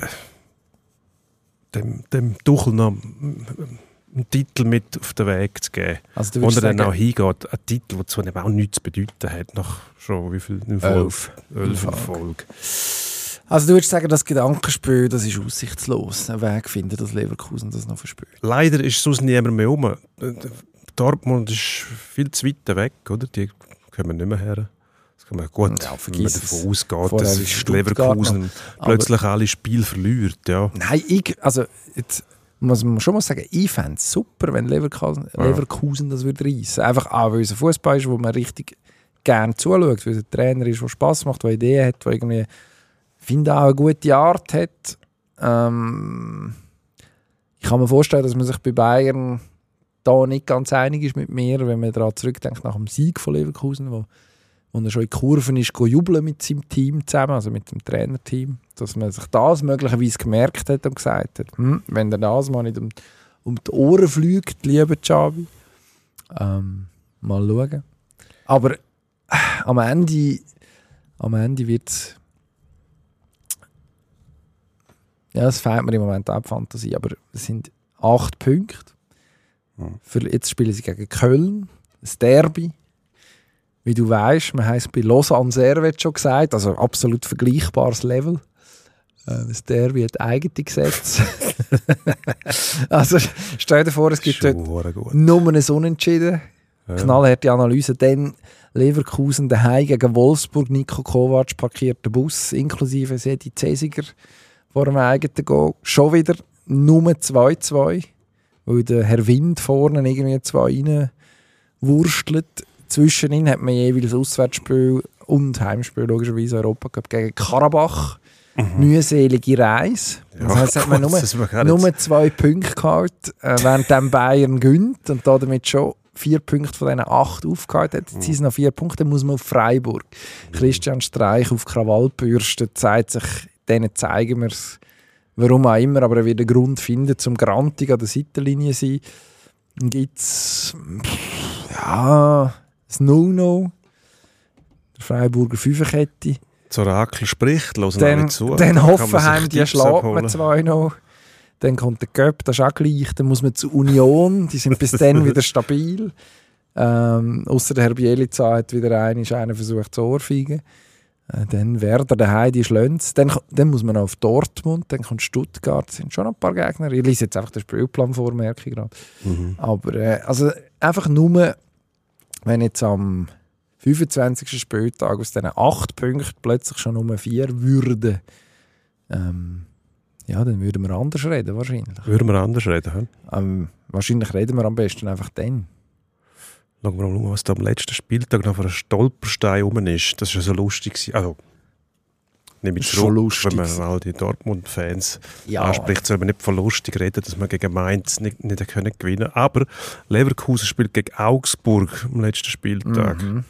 dem, dem Tuchel noch einen Titel mit auf den Weg zu geben. Also wo er dann auch hingeht. Ein Titel, der zwar auch nichts zu bedeuten hat, nach schon wie viel? Elf. Elf in Folge. Also du würdest sagen, das Gedankenspiel, das ist aussichtslos. Einen Weg finden, dass Leverkusen das noch verspielt. Leider ist sonst niemand mehr um. Dortmund ist viel zu weit weg, oder? Die kommen nicht mehr her. Kann man gut, ja, wenn man davon ausgeht, dass Leverkusen plötzlich alle Spiele verliert. Ja. Nein, ich, also jetzt muss man schon mal sagen, ich fände es super, wenn Leverkusen, ja. Leverkusen das würde reissen. Einfach auch, weil es ein Fußball ist, wo man richtig gerne zuschaut, weil es ein Trainer ist, der Spass macht, der Ideen hat, der irgendwie, finde auch eine gute Art hat. Ähm, ich kann mir vorstellen, dass man sich bei Bayern da nicht ganz einig ist mit mir, wenn man daran zurückdenkt nach dem Sieg von Leverkusen, wo und er schon in Kurven ist jubeln mit seinem Team zusammen, also mit dem Trainerteam, dass man sich das möglicherweise gemerkt hat und gesagt hat, hm, wenn der das mal nicht um, um die Ohren fliegt, lieber Xavi, ähm, mal schauen. Aber äh, am Ende, am Ende wird es ja, es fehlt mir im Moment auch die Fantasie, aber es sind acht Punkte. Für, jetzt spielen sie gegen Köln, das Derby wie du weißt, man heißt bei Lausanne Servet schon gesagt, also absolut vergleichbares Level. Äh, das Derby hat eigene Gesetze. also stell dir vor, es gibt dort nur ein Unentschieden. Ja. Knallharte Analyse. Dann Leverkusen daheim gegen Wolfsburg. Nico Kovac parkiert den Bus, inklusive Sedi Cesiger vor dem eigenen Goal. Schon wieder nur 2-2, weil der Herr Wind vorne irgendwie zwei rein wurstelt. Zwischen ihnen hat man jeweils Auswärtsspiel und Heimspiel, logischerweise Europacup gegen Karabach. Mhm. Mühselige Reise. Ja, das heisst, hat man nur, nur zwei Punkte gehabt, äh, während dann Bayern gönnt und damit schon vier Punkte von diesen acht aufgehalten hat. Jetzt sind es noch vier Punkte, dann muss man auf Freiburg. Mhm. Christian Streich auf Krawallbürste zeigt sich, denen zeigen wir es, warum auch immer, aber er wird einen Grund finden, zum Grantig an der Seitenlinie zu sein. Dann gibt es, ja, das No-No, der Freiburger Fünferkette. Das Orakel spricht, hören dann, zu. Dann Hoffenheim, die schlägt man zwei noch. Dann kommt der Göpp, das ist auch gleich. Dann muss man zur Union, die sind bis dann wieder stabil. Ähm, Außer der Herr Bielica hat wieder einen, einen versucht zu ohrfeigen. Äh, dann Werder daheim, die Schlönz. Dann, dann muss man auf Dortmund, dann kommt Stuttgart. Sind schon ein paar Gegner. Ich lese jetzt einfach den Spielplan vor, merke ich gerade. Mhm. Aber äh, also einfach nur, wenn jetzt am 25. Spieltag aus diesen acht Punkten plötzlich schon Nummer vier würden, ähm, ja, dann würden wir anders reden, wahrscheinlich. Würden wir anders reden? Hm? Ähm, wahrscheinlich reden wir am besten einfach dann. Schauen wir mal, was da am letzten Spieltag noch für ein Stolperstein rum ist. Das war ja so lustig. Also, nehme ich zurück, lustig. wenn man all die Dortmund-Fans Ja. anspricht, soll man nicht von lustig reden, dass man gegen Mainz nicht, nicht können gewinnen Aber Leverkusen spielt gegen Augsburg am letzten Spieltag. Mhm.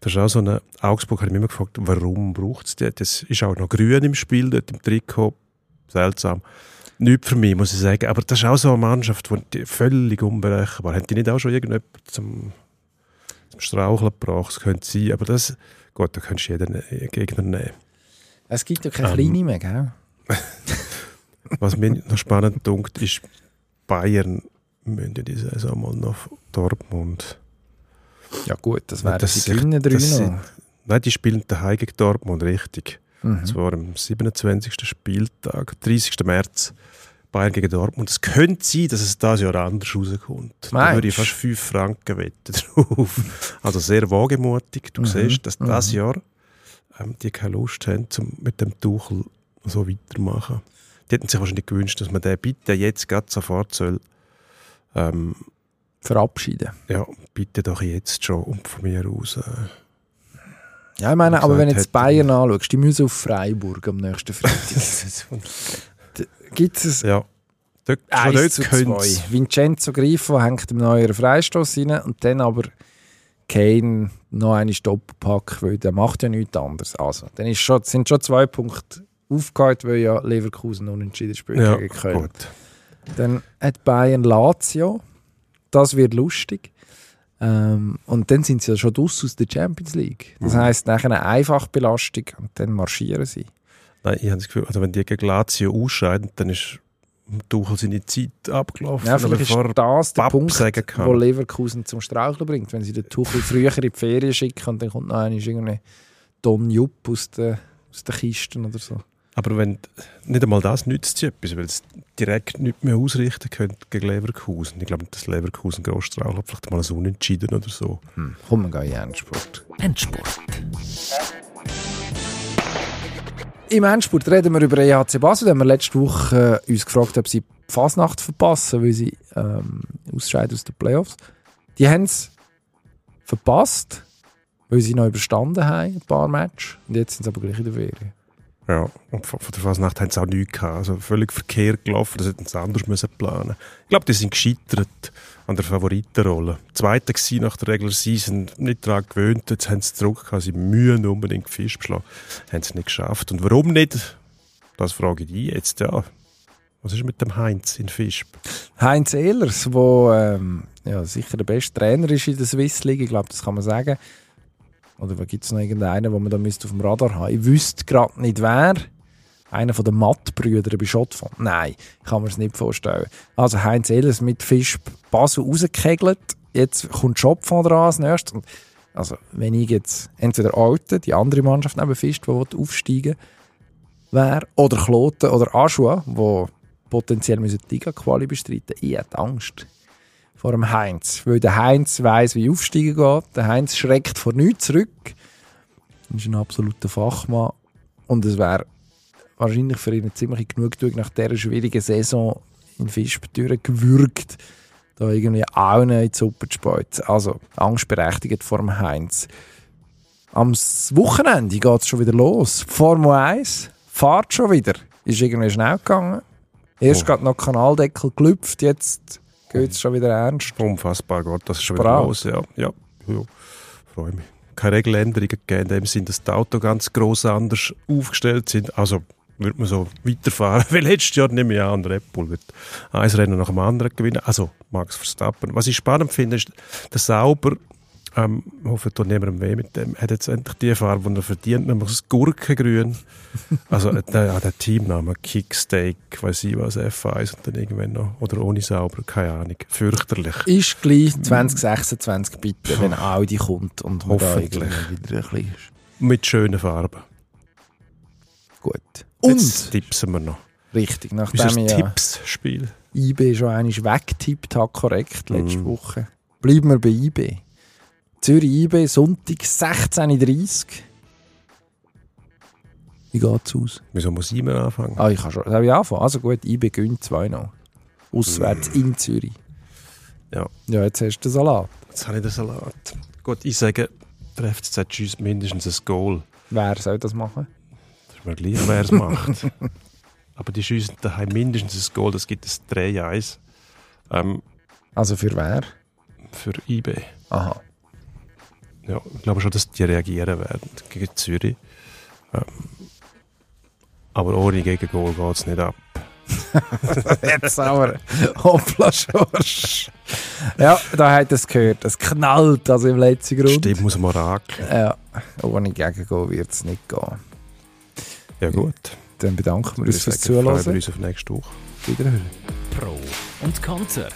Das ist auch so eine Augsburg, habe ich mich immer gefragt, warum braucht es die? Das ist auch noch grün im Spiel, dort im Trikot. Seltsam. Nicht für mich, muss ich sagen. Aber das ist auch so eine Mannschaft, die völlig unberechenbar. Haben die nicht auch schon irgendjemand zum, zum Straucheln gebracht? Das könnte sein. Aber das, gut, da könntest du jeden Gegner nehmen. Es gibt ja keine Ähm. kleine mehr, gell? Was mir noch spannend dunkt, ist, Bayern müssen ja diese Saison mal nach Dortmund. Ja gut, das wäre Das die Grünen das sind- Nein, die spielen daheim gegen Dortmund, richtig. Mhm. Das war am 27. Spieltag, 30. März, Bayern gegen Dortmund. Es könnte sein, dass es dieses Jahr anders rauskommt. Da Meinst würde ich fast 5 Franken wetten drauf. Also sehr wagemutig. Du Mhm, siehst, dass mhm. dieses Jahr ähm, die keine Lust haben, zum mit dem Tuchel so weitermachen. Die hätten sich wahrscheinlich gewünscht, dass man den bitte jetzt gerade sofort soll. Ähm, Verabschieden. ja, bitte doch jetzt schon und von mir aus. Äh, Ja, ich meine, aber wenn du jetzt Bayern anschaust, die müssen auf Freiburg am nächsten Freitag. Gibt es ja. Dort schon 1 dort zu könnt's- 2. Vincenzo Grifo hängt im neuen Freistoß rein und dann aber Kane noch eine Stopppack, weil der macht ja nichts anderes. Also, dann ist schon, sind schon zwei Punkte aufgehört, weil ja Leverkusen unentschieden spielt Ja, gegen Köln. gut. Dann hat Bayern Lazio. Das wird lustig. Ähm, und dann sind sie ja schon draus aus der Champions League. Das Mhm. heisst, nachher eine Einfachbelastung und dann marschieren sie. Nein, ich habe das Gefühl, also wenn die gegen Lazio ausscheiden, dann ist Tuchel seine Zeit abgelaufen. Ja, vielleicht ist das der Papp Punkt, sagen kann. wo Leverkusen zum Straucheln bringt. Wenn sie den Tuchel früher in die Ferien schicken und dann kommt noch einer irgendwie Don Jupp aus den, aus den Kisten oder so. Aber wenn nicht einmal das nützt sie etwas, weil es direkt nicht mehr ausrichten könnt gegen Leverkusen. Ich glaube, dass Leverkusen Großstrahlen hat vielleicht mal ein Unentschieden oder so. Hm. Komm, wir gehen in den Endspurt. Im Endspurt reden wir über EHC Basel. Da haben wir letzte Woche äh, uns gefragt, ob sie die Fasnacht verpassen, weil sie ähm, ausscheiden aus den Playoffs. Die haben es verpasst, weil sie noch überstanden haben, ein paar Matches. Und jetzt sind sie aber gleich in der Ferien. Ja, und von, von der Fasnacht haben sie auch nichts gehabt. Also völlig verkehrt gelaufen, das hätten sie anders müssen planen Ich glaube, die sind gescheitert an der Favoritenrolle. Zweiter gewesen nach der Regular Season, nicht daran gewöhnt, jetzt haben sie Druck gehabt, sie mühen unbedingt Fisch beschlagen. Haben sie nicht geschafft. Und warum nicht? Das frage ich dich jetzt, ja. Was ist mit dem Heinz in Fischb? Heinz Ehlers, der ähm, ja, sicher der beste Trainer ist in der Swiss League, ich glaube, das kann man sagen. Oder gibt es noch irgendeinen, den man da müsste auf dem Radar haben Ich wüsste gerade nicht, wer. Einer von den Matt-Brüdern bei Schottfond. Nein, kann man es nicht vorstellen. Also Heinz Ehlers mit Fisch Basel rausgekegelt. Jetzt kommt Schottfond dran als nächstes. Und Also, wenn ich jetzt entweder Alte, die andere Mannschaft neben Fisch, die aufsteigen wäre, oder Kloten oder Aschua, wo potenziell die Liga-Quali bestreiten Ich hätte Angst vor dem Heinz. Weil der Heinz weiss, wie aufsteigen geht. Der Heinz schreckt vor nichts zurück. Er ist ein absoluter Fachmann. Und es wäre wahrscheinlich für ihn ziemlich Genugtuung nach dieser schwierigen Saison in Fischb gewürgt, da irgendwie auch nicht in die Suppe zu speizen. Also angstberechtigt vor dem Heinz. Am Wochenende geht es schon wieder los. Formel 1 fährt schon wieder. Ist irgendwie schnell gegangen. Erst Oh. gerade noch Kanaldeckel gelüpft, jetzt geht es schon wieder ernst. Unfassbar, Gott, das ist schon wieder los. Ja, ja, ja. freue mich. Keine Regeländerungen gegeben, in dem Sinn, dass die Autos ganz gross anders aufgestellt sind. Also würde man so weiterfahren. Weil letztes Jahr nehme ich an, Red Bull wird ein Rennen nach dem anderen gewinnen. Also Max Verstappen. Was ich spannend finde, ist, der Sauber Ähm, hoffe, tut niemandem weh mit dem. Hat jetzt endlich die Farbe, die er verdient, nämlich das Gurkengrün. also äh, der, ja, der Teamname, Kicksteak, weiß ich was, F1 und dann irgendwann noch, oder ohne sauber, keine Ahnung. Fürchterlich. Ist gleich 2026 bitte, wenn Audi kommt und man da Hoffentlich. wieder ein bisschen ist. Mit schönen Farben. Gut. Und, Jetzt tippsen wir noch. richtig, Unser nachdem ich ja Tippsspiel. IB schon einmal weggetippt habe, korrekt, letzte Mhm. Woche, bleiben wir bei IB. Zürich IB, Sonntag 16.30 Uhr. Wie geht's aus? Wieso muss ich anfangen? Ah, ich kann schon. Soll ich anfangen? Also gut, IB gönnt 2 noch. Auswärts in Zürich. Ja. Ja, jetzt hast du den Salat. Jetzt habe ich den Salat. Gut, ich sage, der FCZ schießt mindestens ein Goal. Wer soll das machen? Ist mir gleich, wer es macht. Aber die schießen daheim mindestens ein Goal, das gibt es 3-1 ähm, Also für wer? für IB. Aha. Ja, ich glaube schon, dass die reagieren werden gegen Zürich. Ähm, aber ohne Gegengol geht es nicht ab. Jetzt aber hoppla Schorsch. Ja, da hat es gehört. Es knallt also im letzten Grund. Stimmt, muss man rakeln. Ja, ohne Gegengehen wird es nicht gehen. Ja gut. Dann bedanken wir uns fürs freuen wir Zuhören. uns auf nächste Woche. Wiederhören. Pro und Konter.